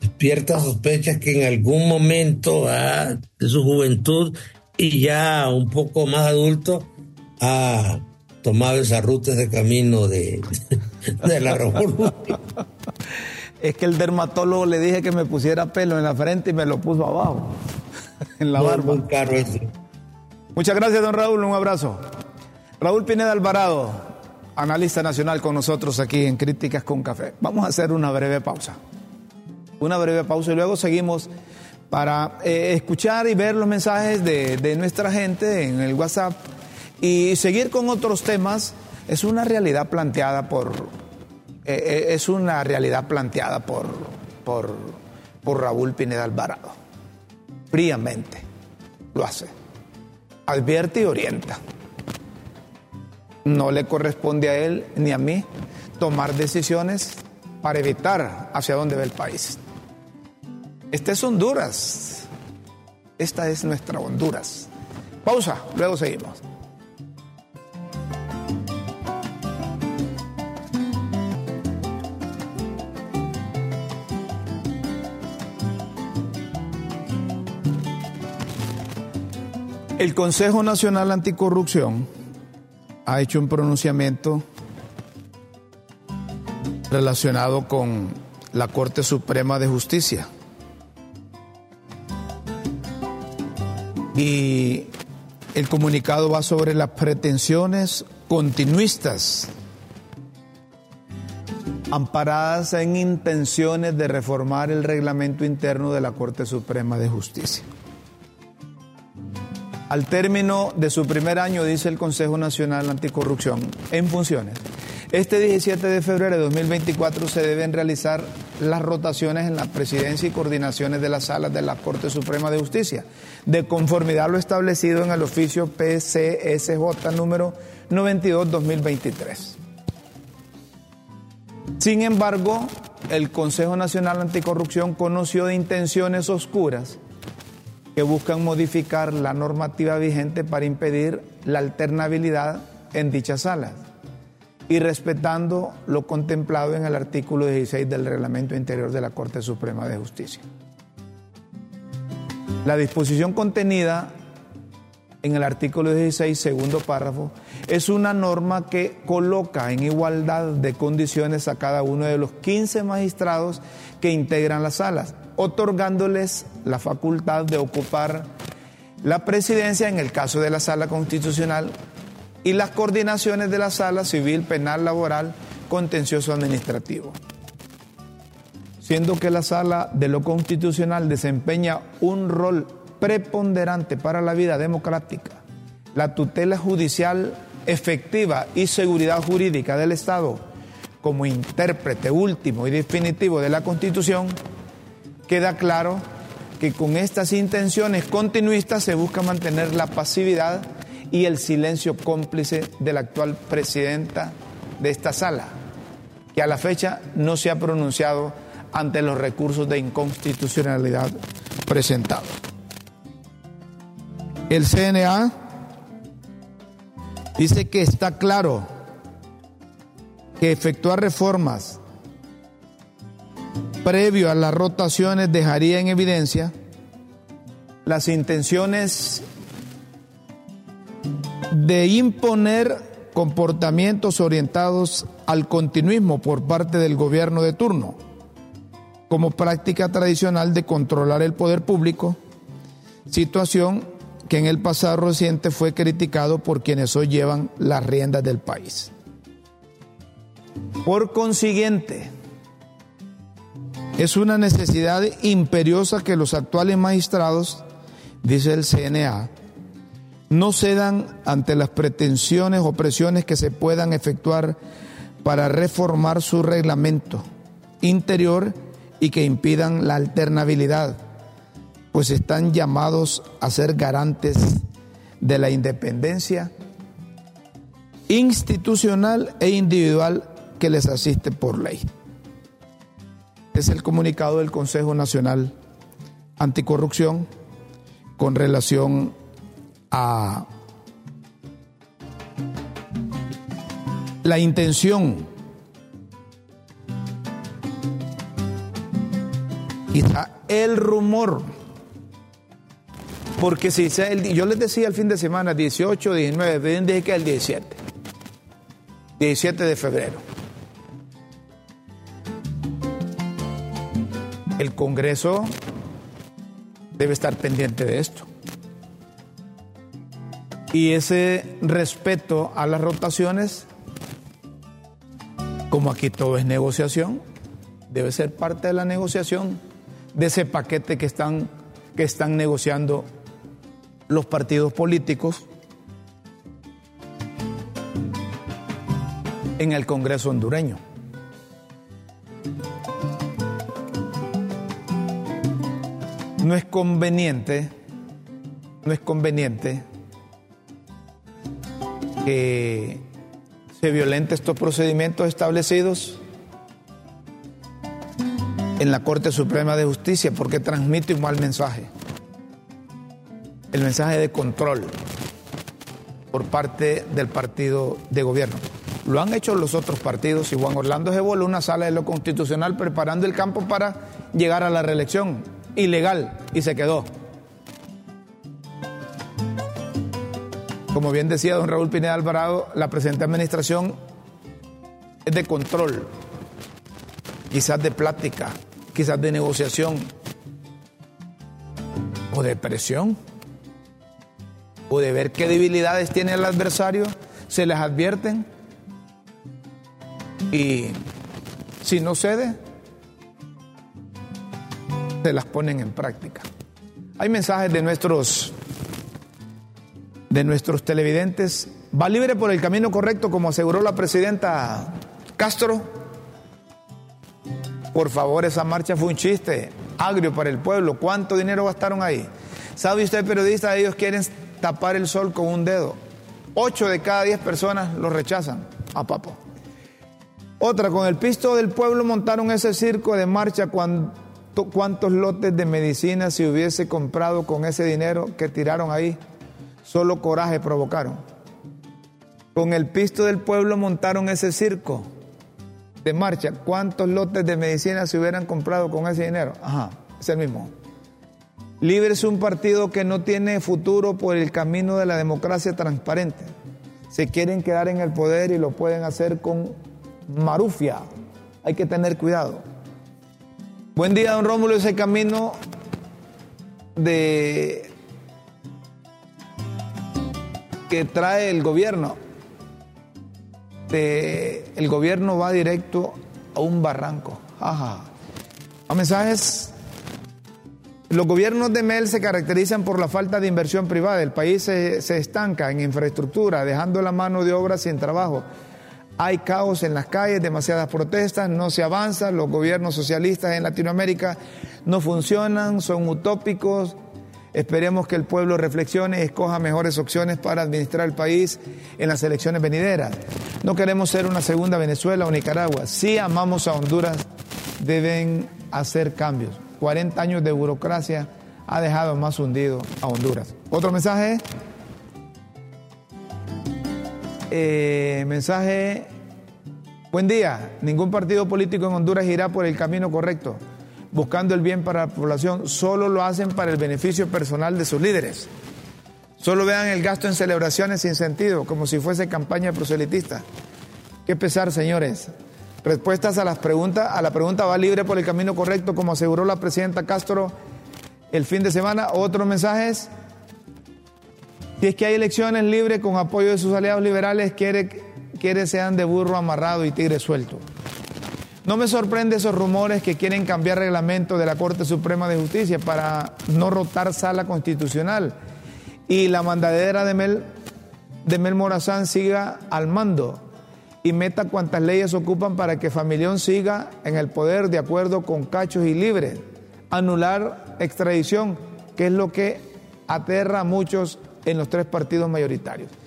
C: despierta sospechas que en algún momento ah, de su juventud y ya un poco más adulto ha tomado esa ruta, de camino de, [LAUGHS] de la revolución. [LAUGHS]
B: Es que el dermatólogo le dije que me pusiera pelo en la frente y me lo puso abajo, [LAUGHS] en la barba.
C: Muy
B: Muchas gracias, don Raúl. Un abrazo. Raúl Pineda Alvarado, analista nacional con nosotros aquí en Críticas con Café. Vamos a hacer una breve pausa. Una breve pausa y luego seguimos para eh, escuchar y ver los mensajes de, de nuestra gente en el WhatsApp y seguir con otros temas. Es una realidad planteada por, eh, eh, es una realidad planteada por, por, por Raúl Pineda Alvarado. Fríamente lo hace. Advierte y orienta. No le corresponde a él ni a mí tomar decisiones para evitar hacia dónde va el país. Esta es Honduras. Esta es nuestra Honduras. Pausa, luego seguimos. El Consejo Nacional Anticorrupción ha hecho un pronunciamiento relacionado con la Corte Suprema de Justicia. Y el comunicado va sobre las pretensiones continuistas amparadas en intenciones de reformar el reglamento interno de la Corte Suprema de Justicia. Al término de su primer año, dice el Consejo Nacional Anticorrupción, en funciones, este 17 de febrero de 2024 se deben realizar las rotaciones en la presidencia y coordinaciones de las salas de la Corte Suprema de Justicia, de conformidad a lo establecido en el oficio PCSJ número 92-2023. Sin embargo, el Consejo Nacional Anticorrupción conoció de intenciones oscuras que buscan modificar la normativa vigente para impedir la alternabilidad en dichas salas y respetando lo contemplado en el artículo 16 del Reglamento Interior de la Corte Suprema de Justicia. La disposición contenida en el artículo 16, segundo párrafo, es una norma que coloca en igualdad de condiciones a cada uno de los 15 magistrados que integran las salas, otorgándoles la facultad de ocupar la presidencia en el caso de la sala constitucional y las coordinaciones de la sala civil, penal, laboral, contencioso administrativo. Siendo que la sala de lo constitucional desempeña un rol preponderante para la vida democrática, la tutela judicial efectiva y seguridad jurídica del Estado como intérprete último y definitivo de la Constitución, queda claro que con estas intenciones continuistas se busca mantener la pasividad y el silencio cómplice de la actual presidenta de esta sala, que a la fecha no se ha pronunciado ante los recursos de inconstitucionalidad presentados. El CNA dice que está claro que efectuar reformas previo a las rotaciones dejaría en evidencia las intenciones de imponer comportamientos orientados al continuismo por parte del gobierno de turno, como práctica tradicional de controlar el poder público, situación que en el pasado reciente fue criticado por quienes hoy llevan las riendas del país. Por consiguiente, es una necesidad imperiosa que los actuales magistrados, dice el CNA, no cedan ante las pretensiones o presiones que se puedan efectuar para reformar su reglamento interior y que impidan la alternabilidad, pues están llamados a ser garantes de la independencia institucional e individual que les asiste por ley es el comunicado del Consejo Nacional Anticorrupción con relación a la intención quizá el rumor. Porque si yo les decía el fin de semana 18, 19, dije que el 17 17 de febrero el Congreso debe estar pendiente de esto. Y ese respeto a las rotaciones como aquí todo es negociación, debe ser parte de la negociación de ese paquete que están, que están negociando los partidos políticos en el Congreso hondureño. No es conveniente, no es conveniente que se violenten estos procedimientos establecidos en la Corte Suprema de Justicia porque transmite un mal mensaje. El mensaje de control por parte del partido de gobierno. Lo han hecho los otros partidos y Juan Orlando se voló una sala de lo constitucional preparando el campo para llegar a la reelección ilegal y se quedó. Como bien decía don Raúl Pineda Alvarado, la presente administración es de control, quizás de plática, quizás de negociación o de presión o de ver qué debilidades tiene el adversario, se les advierten y si no cede, se las ponen en práctica. Hay mensajes de nuestros de nuestros televidentes. ¿Va libre por el camino correcto como aseguró la presidenta Castro? Por favor, esa marcha fue un chiste agrio para el pueblo. ¿Cuánto dinero gastaron ahí? ¿Sabe usted, periodista? Ellos quieren tapar el sol con un dedo. Ocho de cada diez personas lo rechazan a Papo. Otra, con el pisto del pueblo montaron ese circo de marcha. ¿Cuántos lotes de medicina se hubiese comprado con ese dinero que tiraron ahí? Solo coraje provocaron. Con el pisto del pueblo montaron ese circo de marcha. ¿Cuántos lotes de medicina se hubieran comprado con ese dinero? Ajá, es el mismo. Libre es un partido que no tiene futuro por el camino de la democracia transparente. Se quieren quedar en el poder y lo pueden hacer con marufia. Hay que tener cuidado. Buen día, don Rómulo. Ese camino de que trae el gobierno, el gobierno va directo a un barranco. Ajá. A mensajes. Los gobiernos de Mel se caracterizan por la falta de inversión privada. El país se, se estanca en infraestructura, dejando la mano de obra sin trabajo. Hay caos en las calles, demasiadas protestas, no se avanza, los gobiernos socialistas en Latinoamérica no funcionan, son utópicos. Esperemos que el pueblo reflexione y escoja mejores opciones para administrar el país en las elecciones venideras. No queremos ser una segunda Venezuela o Nicaragua. Si amamos a Honduras, deben hacer cambios. 40 años de burocracia ha dejado más hundido a Honduras. Otro mensaje. Eh, mensaje, buen día, ningún partido político en Honduras irá por el camino correcto, buscando el bien para la población, solo lo hacen para el beneficio personal de sus líderes. Solo vean el gasto en celebraciones sin sentido, como si fuese campaña proselitista. Qué pesar, señores. Respuestas a las preguntas, a la pregunta va libre por el camino correcto, como aseguró la presidenta Castro el fin de semana. Otros mensajes. Si es que hay elecciones libres con apoyo de sus aliados liberales, quiere, quiere sean de burro amarrado y tigre suelto. No me sorprende esos rumores que quieren cambiar reglamento de la Corte Suprema de Justicia para no rotar sala constitucional y la mandadera de Mel, de Mel Morazán siga al mando y meta cuantas leyes ocupan para que Familión siga en el poder de acuerdo con cachos y libres. Anular extradición, que es lo que aterra a muchos en los tres partidos mayoritarios.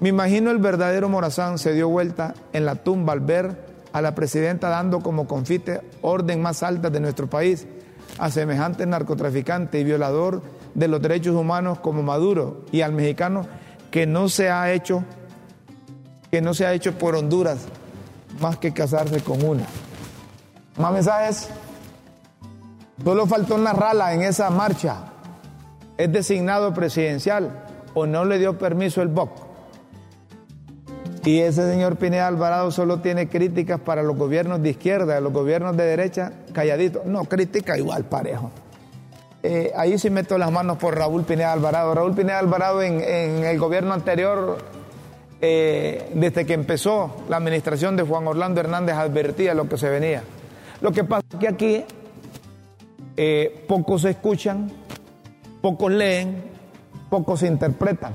B: Me imagino el verdadero Morazán se dio vuelta en la tumba al ver a la presidenta dando como confite orden más alta de nuestro país a semejante narcotraficante y violador de los derechos humanos como Maduro y al mexicano que no se ha hecho que no se ha hecho por Honduras más que casarse con una. Más mensajes. Solo faltó una rala en esa marcha. Es designado presidencial o no le dio permiso el BOC. Y ese señor Pineda Alvarado solo tiene críticas para los gobiernos de izquierda, los gobiernos de derecha, calladito. No, crítica igual, parejo. Eh, ahí sí meto las manos por Raúl Pineda Alvarado. Raúl Pineda Alvarado en, el gobierno anterior eh, desde que empezó la administración de Juan Orlando Hernández advertía lo que se venía. Lo que pasa es que aquí eh, pocos escuchan, pocos leen, pocos interpretan.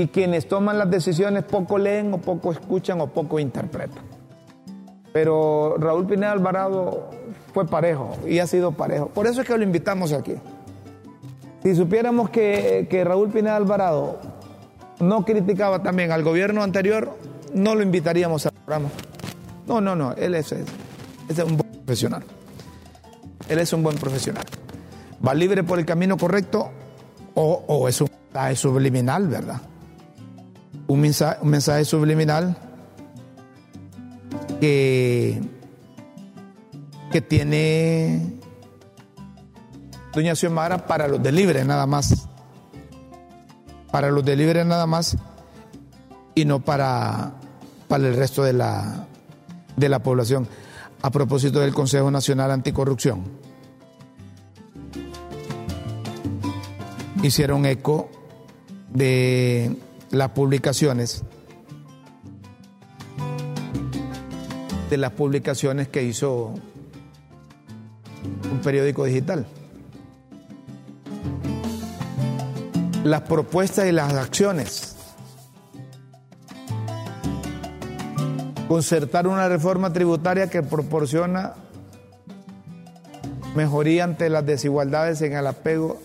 B: Y quienes toman las decisiones poco leen o poco escuchan o poco interpretan. Pero Raúl Pineda Alvarado fue parejo y ha sido parejo. Por eso es que lo invitamos aquí. Si supiéramos que, Raúl Pineda Alvarado no criticaba también al gobierno anterior, no lo invitaríamos al programa. No, no, no, él es, es un buen profesional. Él es un buen profesional. Va libre por el camino correcto o, o es un mensaje subliminal, ¿verdad? Un mensaje, un mensaje subliminal que, que tiene Doña Xiomara para los de libre nada más. Para los de libre nada más y no para, para el resto de la, de la población. A propósito del Consejo Nacional Anticorrupción. Hicieron eco de las publicaciones de las publicaciones que hizo un periódico digital. Las propuestas y las acciones. Concertar una reforma tributaria que proporciona mejoría ante las desigualdades en el apego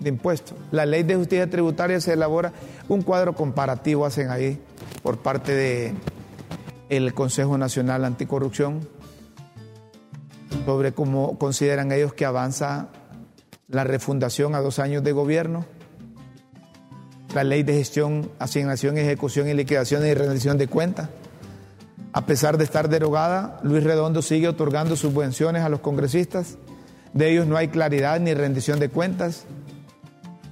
B: de impuestos. La ley de justicia tributaria se elabora un cuadro comparativo, hacen ahí, por parte de el Consejo Nacional Anticorrupción sobre cómo consideran ellos que avanza la refundación a dos años de gobierno, la ley de gestión, asignación, ejecución y liquidación y rendición de cuentas. A pesar de estar derogada, Luis Redondo sigue otorgando subvenciones a los congresistas. De ellos no hay claridad ni rendición de cuentas.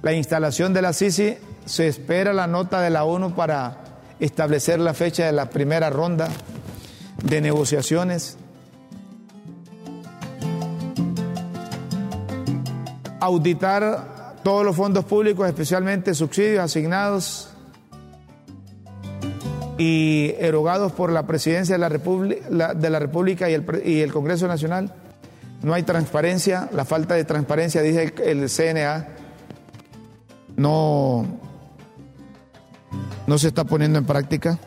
B: La instalación de la CICI se espera la nota de la ONU para establecer la fecha de la primera ronda de negociaciones, auditar todos los fondos públicos, especialmente subsidios asignados y erogados por la presidencia de la, República, y el, Congreso Nacional. No hay transparencia, la falta de transparencia, dice el, el CNA, no, no se está poniendo en práctica.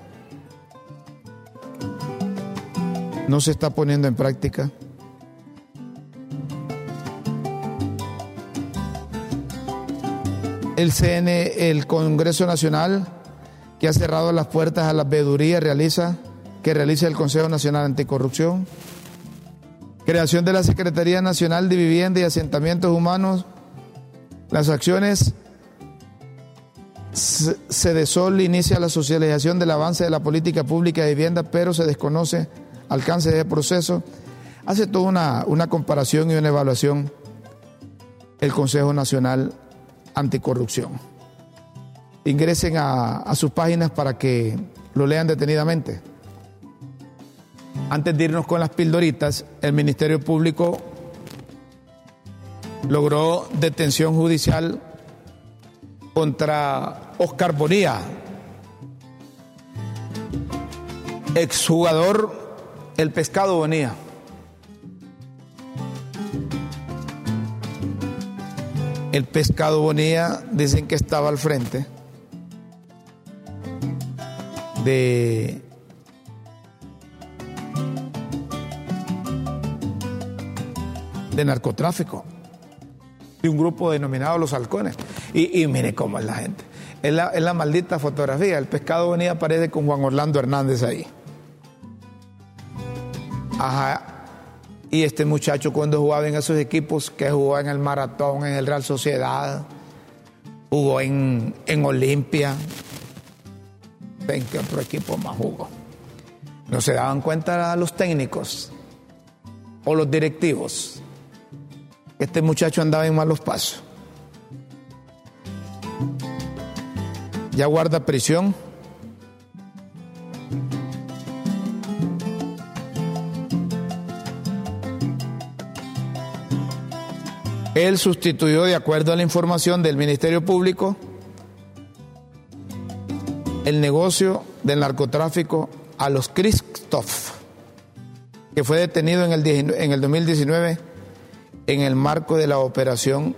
B: No se está poniendo en práctica. El CN, el Congreso Nacional, que ha cerrado las puertas a la veeduría realiza, que realiza el Consejo Nacional Anticorrupción. Creación de la Secretaría Nacional de Vivienda y Asentamientos Humanos. Las acciones Sol inicia la socialización del avance de la política pública de vivienda, pero se desconoce alcance de proceso. Hace toda una, una comparación y una evaluación el Consejo Nacional Anticorrupción. Ingresen a sus páginas para que lo lean detenidamente. Antes de irnos con las pildoritas, el Ministerio Público logró detención judicial contra Oscar Bonilla, exjugador El Pescado Bonilla. El Pescado Bonilla dicen que estaba al frente de de narcotráfico de un grupo denominado Los Halcones. Y, y mire cómo es la gente. Es la, es la, maldita fotografía. El pescado venía aparece con Juan Orlando Hernández ahí. Ajá. Y este muchacho cuando jugaba en esos equipos, que jugó en el Maratón, en el Real Sociedad, jugó en, en Olimpia. ¿En qué otro equipo más jugó? No se daban cuenta los técnicos o los directivos este muchacho andaba en malos pasos. Ya guarda prisión. Él sustituyó, de acuerdo a la información del Ministerio Público, el negocio del narcotráfico a los Christoph, que fue detenido en el, en el 2019 en el marco de la operación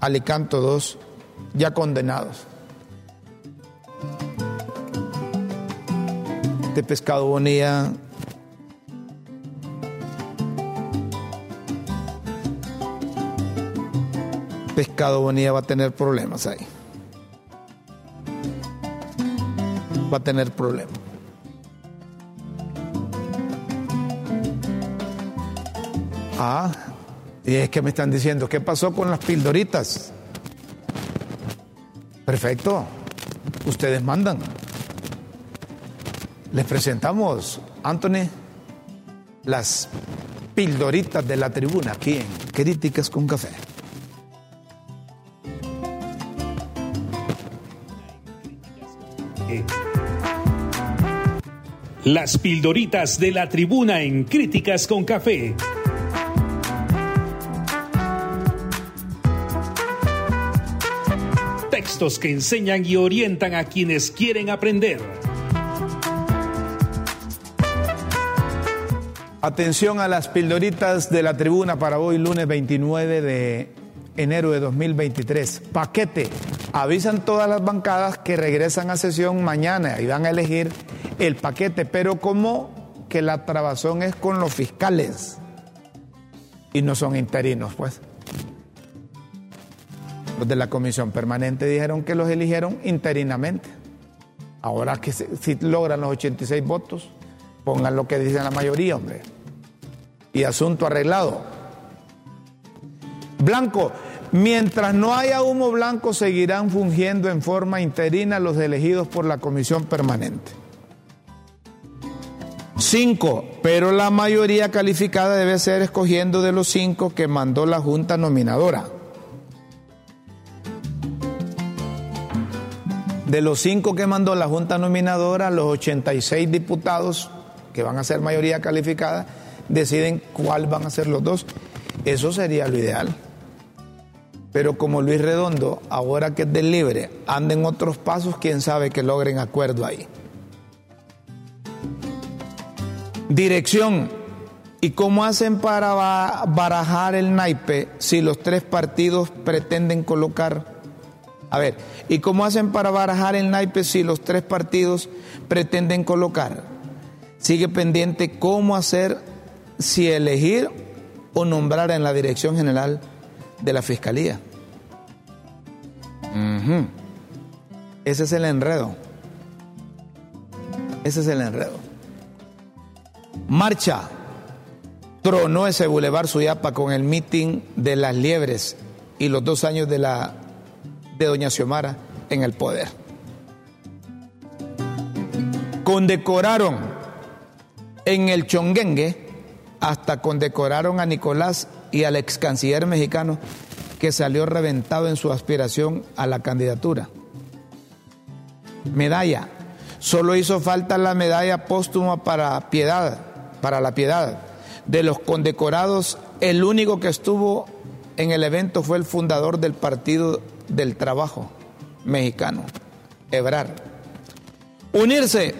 B: Alicanto 2, ya condenados. De pescado bonía. Pescado bonía va a tener problemas ahí. Va a tener problemas. Ah, y es que me están diciendo, ¿qué pasó con las pildoritas? Perfecto, ustedes mandan. Les presentamos, Anthony, las pildoritas de la tribuna aquí en Críticas con Café.
D: Las pildoritas de la tribuna en Críticas con Café. Textos que enseñan y orientan a quienes quieren aprender.
B: Atención a las pildoritas de la tribuna para hoy, lunes 29 de enero de 2023. Paquete. Avisan todas las bancadas que regresan a sesión mañana y van a elegir el paquete, pero como que la trabazón es con los fiscales y no son interinos, pues. Los de la comisión permanente dijeron que los eligieron interinamente. Ahora que si logran los 86 votos, pongan lo que dicen la mayoría, hombre. Y asunto arreglado. Blanco, mientras no haya humo blanco, seguirán fungiendo en forma interina los elegidos por la comisión permanente. Cinco, pero la mayoría calificada debe ser escogiendo de los cinco que mandó la Junta Nominadora. De los cinco que mandó la Junta Nominadora, los 86 diputados, que van a ser mayoría calificada, deciden cuál van a ser los dos. Eso sería lo ideal. Pero como Luis Redondo, ahora que es del libre, anda en otros pasos, quién sabe que logren acuerdo ahí. Dirección. ¿Y cómo hacen para barajar el naipe si los tres partidos pretenden colocar? A ver, ¿y cómo hacen para barajar el naipe si los tres partidos pretenden colocar? Sigue pendiente cómo hacer si elegir o nombrar en la dirección general de la fiscalía. Ese es el enredo. Ese es el enredo. Marcha. Tronó ese Boulevard Suyapa con el mitin de las liebres y los dos años de, la, de Doña Xiomara en el poder. Condecoraron en el Chonguengue, hasta condecoraron a Nicolás y al ex canciller mexicano que salió reventado en su aspiración a la candidatura. Medalla. Solo hizo falta la medalla póstuma para piedad, para la piedad. De los condecorados, el único que estuvo en el evento fue el fundador del Partido del Trabajo mexicano, Ebrar. Unirse.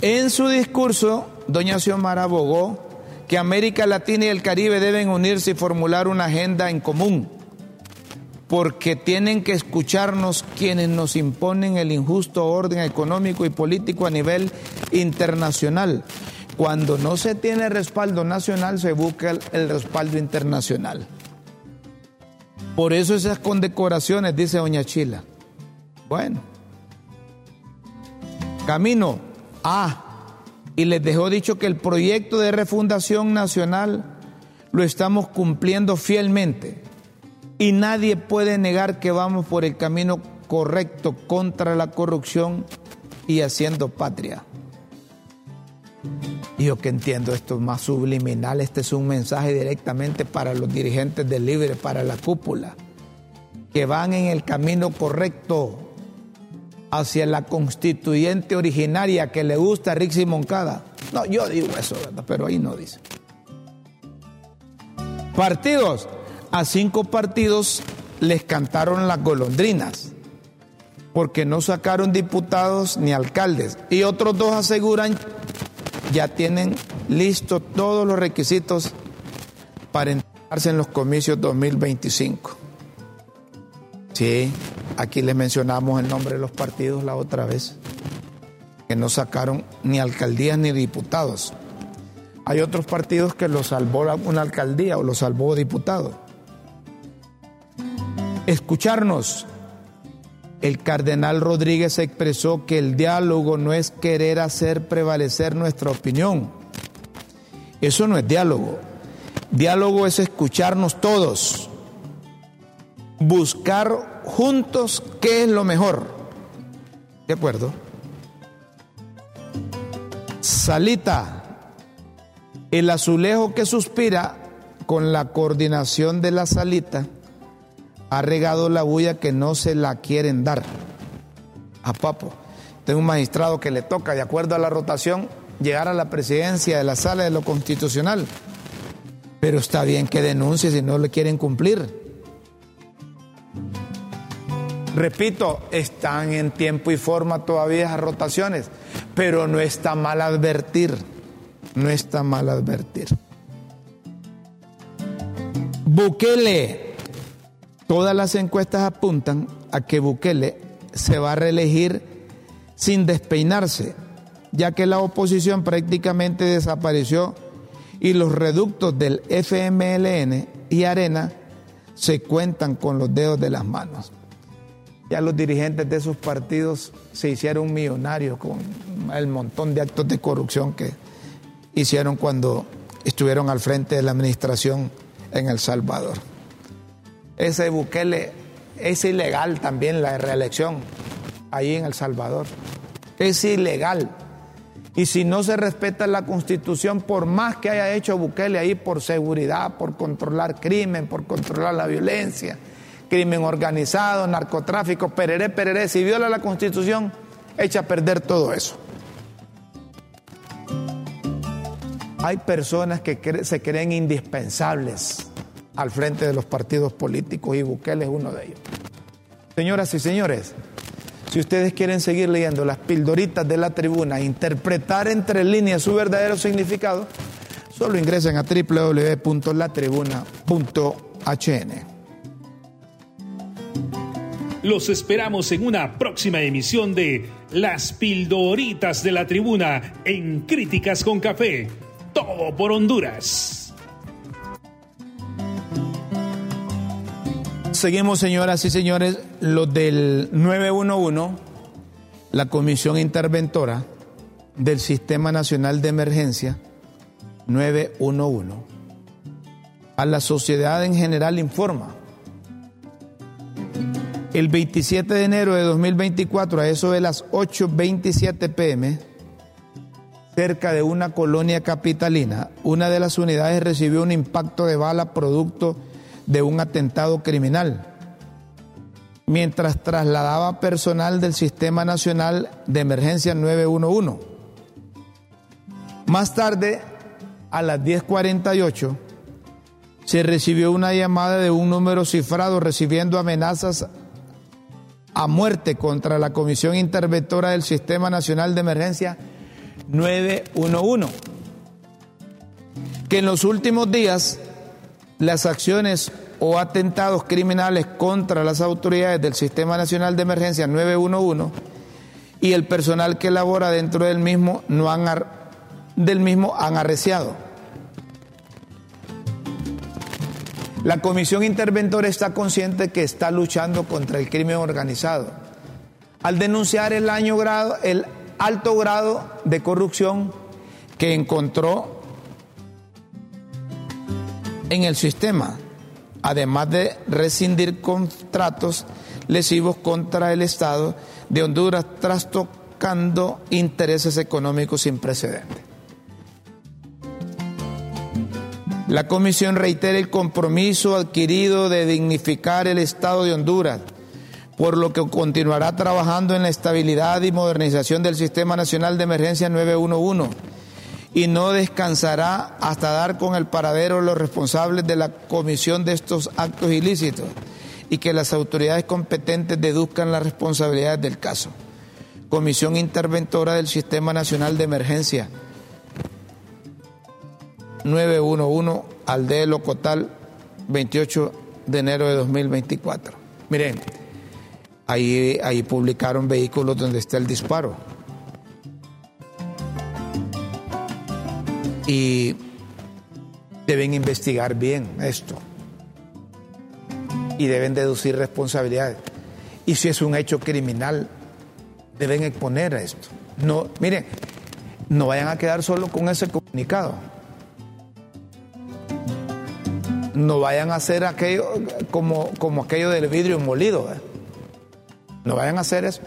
B: En su discurso, doña Xiomara abogó que América Latina y el Caribe deben unirse y formular una agenda en común, porque tienen que escucharnos quienes nos imponen el injusto orden económico y político a nivel internacional. Cuando no se tiene respaldo nacional, se busca el, respaldo internacional. Por eso esas condecoraciones, dice Doña Chila. Bueno, camino A. Y les dejó dicho que el proyecto de refundación nacional lo estamos cumpliendo fielmente. Y nadie puede negar que vamos por el camino correcto contra la corrupción y haciendo patria. Yo que entiendo esto más subliminal, este es un mensaje directamente para los dirigentes del Libre, para la cúpula, que van en el camino correcto hacia la constituyente originaria que le gusta a Rixi Moncada. No, yo digo eso, ¿verdad? Pero ahí no dice. Partidos. A cinco partidos les cantaron las golondrinas. porque no sacaron diputados ni alcaldes. Y otros dos aseguran ya tienen listos todos los requisitos para entrarse en los comicios 2025. Sí, aquí les mencionamos el nombre de los partidos la otra vez, que no sacaron ni alcaldías ni diputados. Hay otros partidos que lo salvó una alcaldía o lo salvó diputado. Escucharnos. El cardenal Rodríguez expresó que el diálogo no es querer hacer prevalecer nuestra opinión. Eso no es diálogo. Diálogo es escucharnos todos buscar juntos qué es lo mejor. ¿De acuerdo? Salita, el azulejo que suspira con la coordinación de la salita ha regado la bulla que no se la quieren dar. A Papo, tengo un magistrado que le toca, de acuerdo a la rotación, llegar a la presidencia de la sala de lo constitucional. Pero está bien que denuncie si no le quieren cumplir. Repito, están en tiempo y forma todavía esas rotaciones, pero no está mal advertir, no está mal advertir. Bukele, todas las encuestas apuntan a que Bukele se va a reelegir sin despeinarse, ya que la oposición prácticamente desapareció y los reductos del FMLN y Arena se cuentan con los dedos de las manos. Ya los dirigentes de esos partidos se hicieron millonarios con el montón de actos de corrupción que hicieron cuando estuvieron al frente de la administración en El Salvador. Ese Bukele es ilegal también la reelección ahí en El Salvador. Es ilegal. Y si no se respeta la constitución, por más que haya hecho Bukele ahí por seguridad, por controlar crimen, por controlar la violencia, crimen organizado, narcotráfico, pereré, pereré, si viola la constitución, echa a perder todo eso. Hay personas que se creen indispensables al frente de los partidos políticos y Bukele es uno de ellos. Señoras y señores, si ustedes quieren seguir leyendo las pildoritas de la tribuna, interpretar entre líneas su verdadero significado, solo ingresen a www.latribuna.hn.
D: Los esperamos en una próxima emisión de Las Pildoritas de la Tribuna en Críticas con Café. Todo por Honduras.
B: Seguimos, señoras y señores, los del 911, la Comisión Interventora del Sistema Nacional de Emergencia 911. A la sociedad en general informa el 27 de enero de 2024, a eso de las 8.27 pm, cerca de una colonia capitalina, una de las unidades recibió un impacto de bala producto de un atentado criminal. Mientras trasladaba personal del Sistema Nacional de Emergencia 911. Más tarde, a las 10.48, se recibió una llamada de un número cifrado recibiendo amenazas a muerte contra la Comisión Interventora del Sistema Nacional de Emergencia 911, que en los últimos días las acciones o atentados criminales contra las autoridades del Sistema Nacional de Emergencia 911 y el personal que labora dentro del mismo no han del mismo han arreciado. La Comisión Interventora está consciente que está luchando contra el crimen organizado. Al denunciar el, año grado, el alto grado de corrupción que encontró en el sistema, además de rescindir contratos lesivos contra el Estado de Honduras, trastocando intereses económicos sin precedentes. La comisión reitera el compromiso adquirido de dignificar el Estado de Honduras, por lo que continuará trabajando en la estabilidad y modernización del Sistema Nacional de Emergencia 911 y no descansará hasta dar con el paradero los responsables de la comisión de estos actos ilícitos y que las autoridades competentes deduzcan las responsabilidades del caso. Comisión Interventora del Sistema Nacional de Emergencia 911 Aldea Locotal 28 de enero de 2024. Miren, ahí, ahí publicaron vehículos donde está el disparo. Y deben investigar bien esto. Y deben deducir responsabilidades. Y si es un hecho criminal, deben exponer esto. No, miren, no vayan a quedar solo con ese comunicado. No vayan a hacer aquello como, como aquello del vidrio molido. ¿eh? No vayan a hacer eso.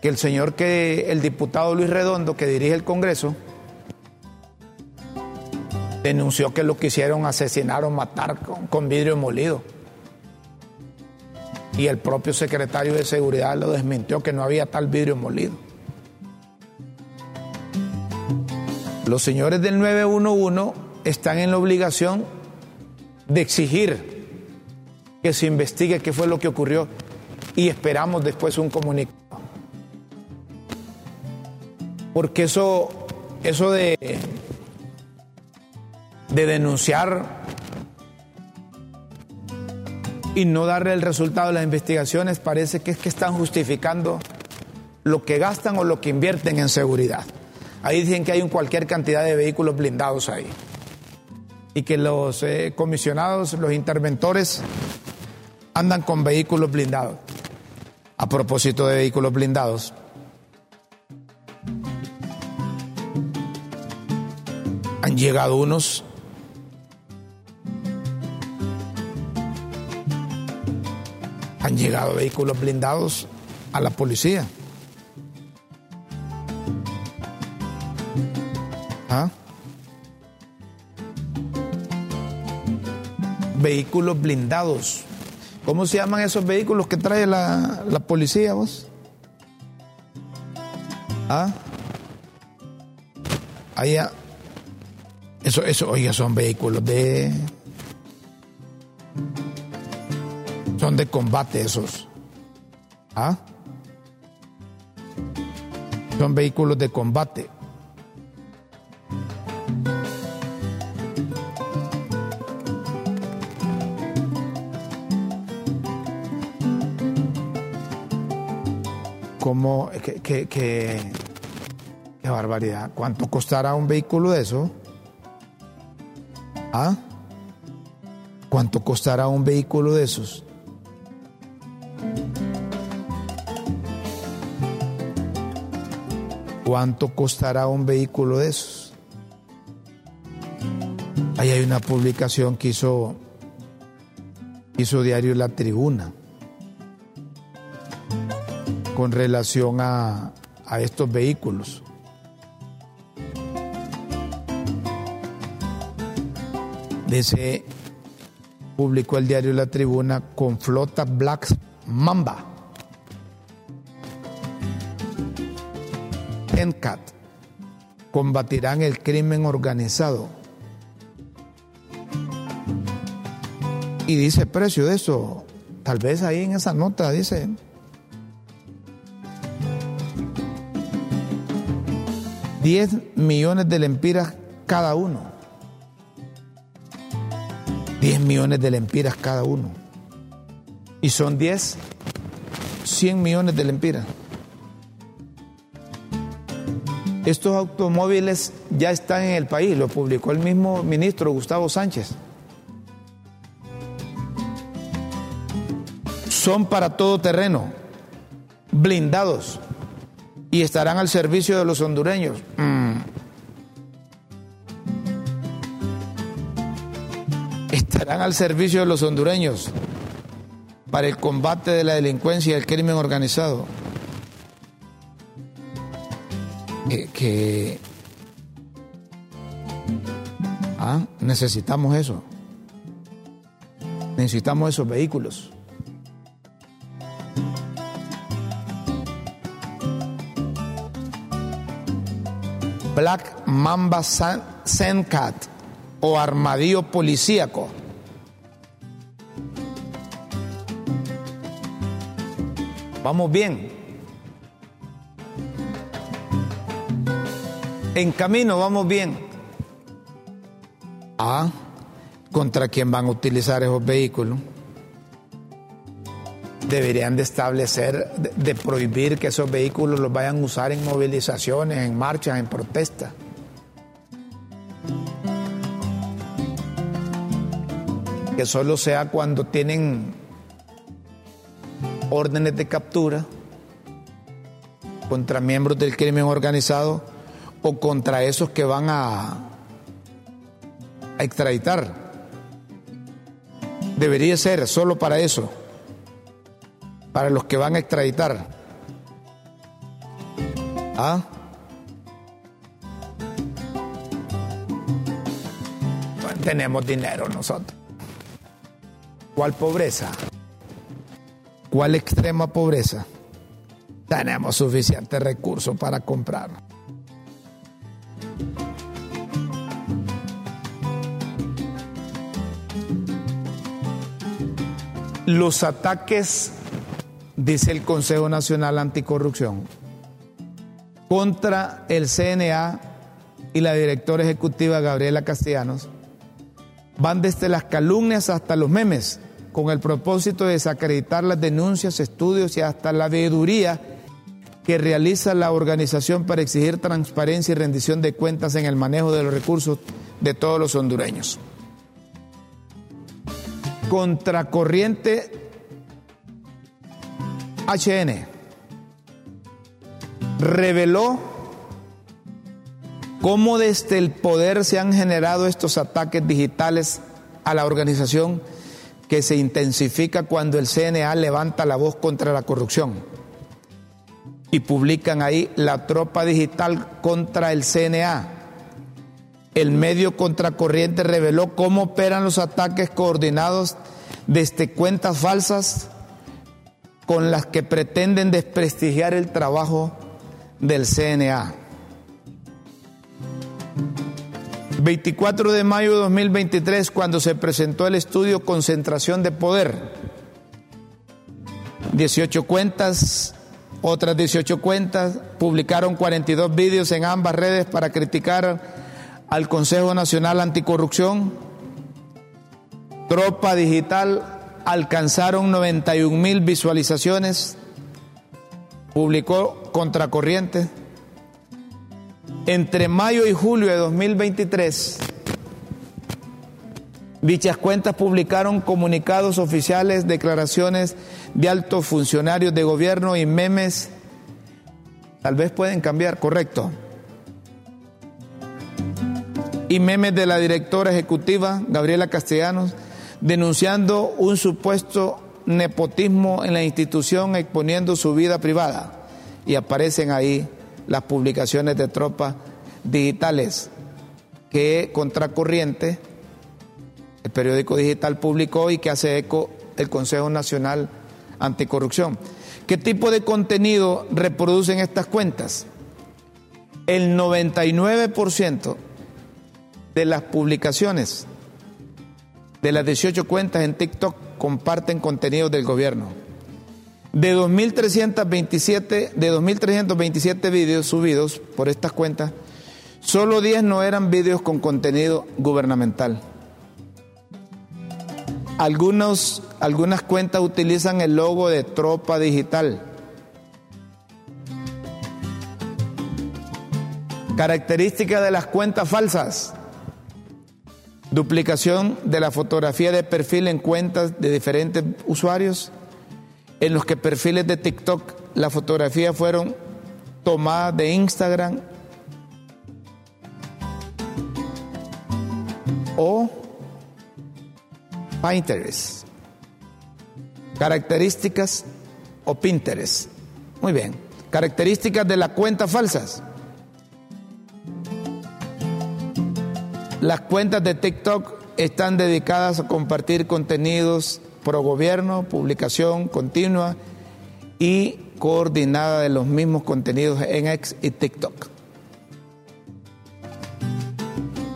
B: Que el señor que, el diputado Luis Redondo, que dirige el Congreso, denunció que lo quisieron asesinar o matar con, con vidrio molido. Y el propio secretario de Seguridad lo desmintió que no había tal vidrio molido. Los señores del 911 están en la obligación de exigir que se investigue qué fue lo que ocurrió y esperamos después un comunicado. Porque eso, eso de, de denunciar y no darle el resultado de las investigaciones parece que es que están justificando lo que gastan o lo que invierten en seguridad. Ahí dicen que hay un cualquier cantidad de vehículos blindados ahí. Y que los eh, comisionados, los interventores, andan con vehículos blindados. A propósito de vehículos blindados, han llegado unos llegado vehículos blindados a la policía. ¿Ah? Vehículos blindados. ¿Cómo se llaman esos vehículos que trae la, la policía vos? ¿Ah? Allá. Eso, eso, oiga, son vehículos de. De combate esos. ¿Ah? Son vehículos de combate. ¿Cómo? ¿Qué, qué, qué, qué barbaridad? ¿Cuánto costará un vehículo de eso? ¿Ah? ¿Cuánto costará un vehículo de esos? ¿Cuánto costará un vehículo de esos? Ahí hay una publicación que hizo, hizo Diario La Tribuna con relación a, a estos vehículos. Dice, publicó el diario La Tribuna con flota Black Mamba. ENCAT combatirán el crimen organizado. Y dice precio de eso, tal vez ahí en esa nota dice 10 millones de lempiras cada uno. 10 millones de lempiras cada uno. Y son 10, 100 millones de lempiras. Estos automóviles ya están en el país, lo publicó el mismo ministro Gustavo Sánchez. Son para todo terreno, blindados y estarán al servicio de los hondureños. Mm. Estarán al servicio de los hondureños para el combate de la delincuencia y el crimen organizado. Que, que ah, necesitamos eso. Necesitamos esos vehículos. Black Mamba Zencat o armadillo policíaco. Vamos bien. En camino vamos bien. Ah, ¿contra quién van a utilizar esos vehículos? Deberían de establecer, de, de prohibir que esos vehículos los vayan a usar en movilizaciones, en marchas, en protestas. que solo sea cuando tienen órdenes de captura contra miembros del crimen organizado o contra esos que van a, extraditar. Debería ser solo para eso, para los que van a extraditar. ¿Ah? Tenemos dinero nosotros. ¿Cuál pobreza? ¿Cuál extrema pobreza? Tenemos suficientes recursos para comprar. Los ataques, dice el Consejo Nacional Anticorrupción, contra el CNA y la directora ejecutiva Gabriela Castellanos van desde las calumnias hasta los memes con el propósito de desacreditar las denuncias, estudios y hasta la veeduría que realiza la organización para exigir transparencia y rendición de cuentas en el manejo de los recursos de todos los hondureños. Contracorriente HN reveló cómo desde el poder se han generado estos ataques digitales a la organización que se intensifica cuando el CNA levanta la voz contra la corrupción. Y publican ahí la tropa digital contra el CNA. El medio contracorriente reveló cómo operan los ataques coordinados desde cuentas falsas con las que pretenden desprestigiar el trabajo del CNA. 24 de mayo de 2023, cuando se presentó el estudio Concentración de Poder. 18 cuentas, otras 18 cuentas, publicaron 42 vídeos en ambas redes para criticar al Consejo Nacional Anticorrupción. Tropa Digital alcanzaron 91 mil visualizaciones, publicó Contracorriente entre mayo y julio de 2023, dichas cuentas publicaron comunicados oficiales, declaraciones de altos funcionarios de gobierno y memes. Tal vez pueden cambiar, correcto. Y memes de la directora ejecutiva, Gabriela Castellanos, denunciando un supuesto nepotismo en la institución exponiendo su vida privada. Y aparecen ahí las publicaciones de tropas digitales que Contracorriente, el periódico digital publicó y que hace eco el Consejo Nacional Anticorrupción. ¿Qué tipo de contenido reproducen estas cuentas? El 99% de las publicaciones de las 18 cuentas en TikTok comparten contenido del gobierno. De 2.327, de 2.327 videos subidos por estas cuentas, solo 10 no eran videos con contenido gubernamental. Algunos, algunas cuentas utilizan el logo de tropa digital. Característica de las cuentas falsas. Duplicación de la fotografía de perfil en cuentas de diferentes usuarios en los que perfiles de TikTok las fotografías fueron tomadas de Instagram o Pinterest. Características o Pinterest. Muy bien. Características de las cuentas falsas. Las cuentas de TikTok están dedicadas a compartir contenidos pro gobierno, publicación continua y coordinada de los mismos contenidos en X y TikTok.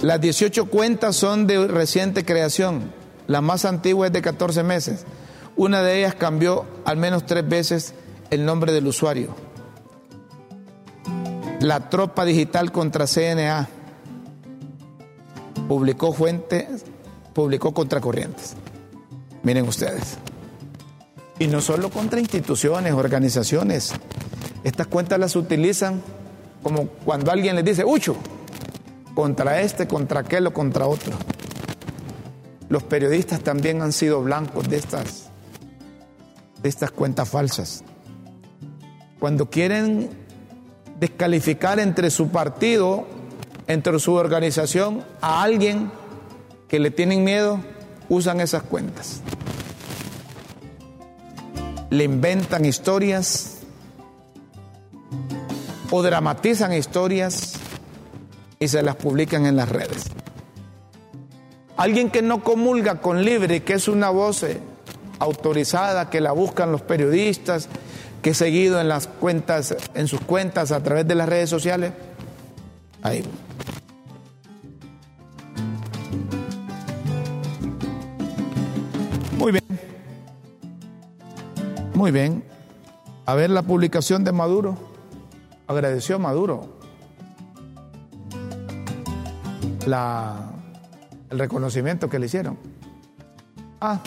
B: Las 18 cuentas son de reciente creación, la más antigua es de 14 meses. Una de ellas cambió al menos tres veces el nombre del usuario. La tropa digital contra CNA publicó fuentes, publicó contracorrientes. Miren ustedes. Y no solo contra instituciones, organizaciones. Estas cuentas las utilizan como cuando alguien les dice, Ucho, contra este, contra aquel o contra otro. Los periodistas también han sido blancos de estas, de estas cuentas falsas. Cuando quieren descalificar entre su partido, entre su organización, a alguien que le tienen miedo, usan esas cuentas. Le inventan historias o dramatizan historias y se las publican en las redes. Alguien que no comulga con Libre, que es una voz eh, autorizada, que la buscan los periodistas, que seguido en las cuentas, en sus cuentas a través de las redes sociales. Ahí. Muy bien. A ver la publicación de Maduro. Agradeció a Maduro el reconocimiento que le hicieron. Ah,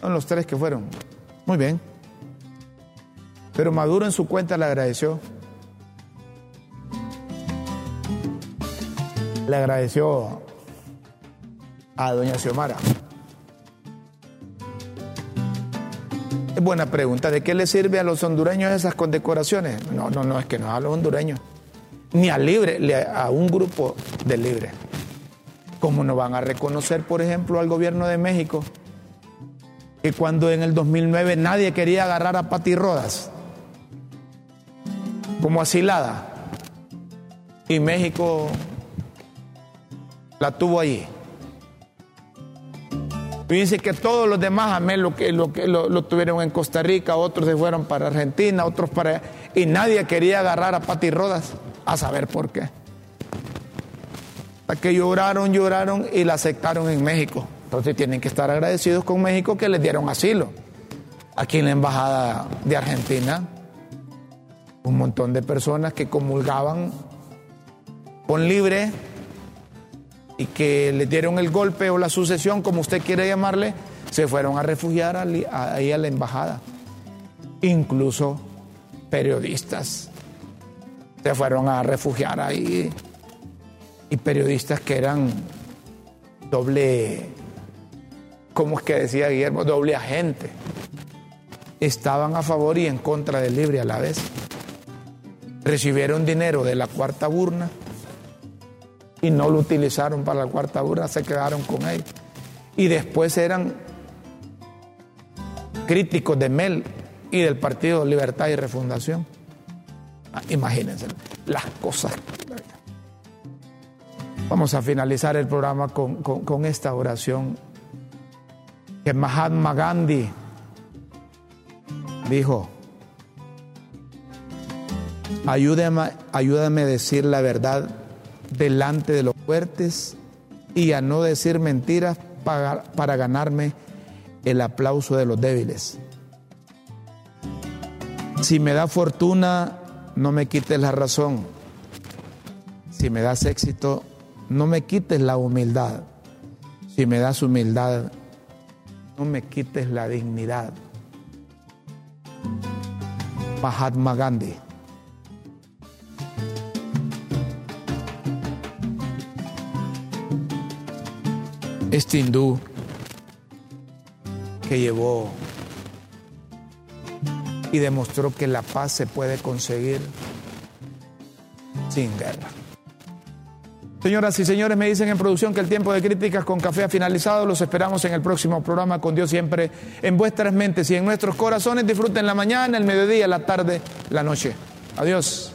B: son los tres que fueron. Muy bien. Pero Maduro en su cuenta le agradeció. Le agradeció a doña Xiomara. Buena pregunta. ¿De qué le sirve a los hondureños esas condecoraciones? No, no, no, es que no a los hondureños. Ni a Libre, a un grupo de Libre. ¿Cómo no van a reconocer, por ejemplo, al gobierno de México que cuando en el 2009 nadie quería agarrar a Pati Rodas como asilada y México la tuvo allí? Fíjense que todos los demás a lo, que, lo, lo, tuvieron en Costa Rica, otros se fueron para Argentina, otros para... Y nadie quería agarrar a Pati Rodas, a saber por qué que lloraron, lloraron y la aceptaron en México. Entonces tienen que estar agradecidos con México que les dieron asilo. Aquí en la Embajada de Argentina, un montón de personas que comulgaban con libre y que les dieron el golpe o la sucesión, como usted quiere llamarle, se fueron a refugiar ahí a la embajada. Incluso periodistas se fueron a refugiar ahí y periodistas que eran doble, ¿cómo es que decía Guillermo? Doble agente. Estaban a favor y en contra del libre a la vez. Recibieron dinero de la cuarta burna y no lo utilizaron para la cuarta burna, se quedaron con él. Y después eran críticos de Mel y del Partido Libertad y Refundación. Ah, imagínense las cosas Vamos a finalizar el programa con, esta oración que Mahatma Gandhi dijo, ayúdame, ayúdame a decir la verdad delante de los fuertes y a no decir mentiras para, ganarme el aplauso de los débiles. Si me da fortuna, no me quites la razón. Si me das éxito, no me quites la humildad. Si me das humildad, no me quites la dignidad. Mahatma Gandhi. Este hindú que llevó y demostró que la paz se puede conseguir sin guerra. Señoras y señores, me dicen en producción que el tiempo de críticas con café ha finalizado. Los esperamos en el próximo programa con Dios siempre en vuestras mentes y en nuestros corazones. Disfruten la mañana, el mediodía, la tarde, la noche. Adiós.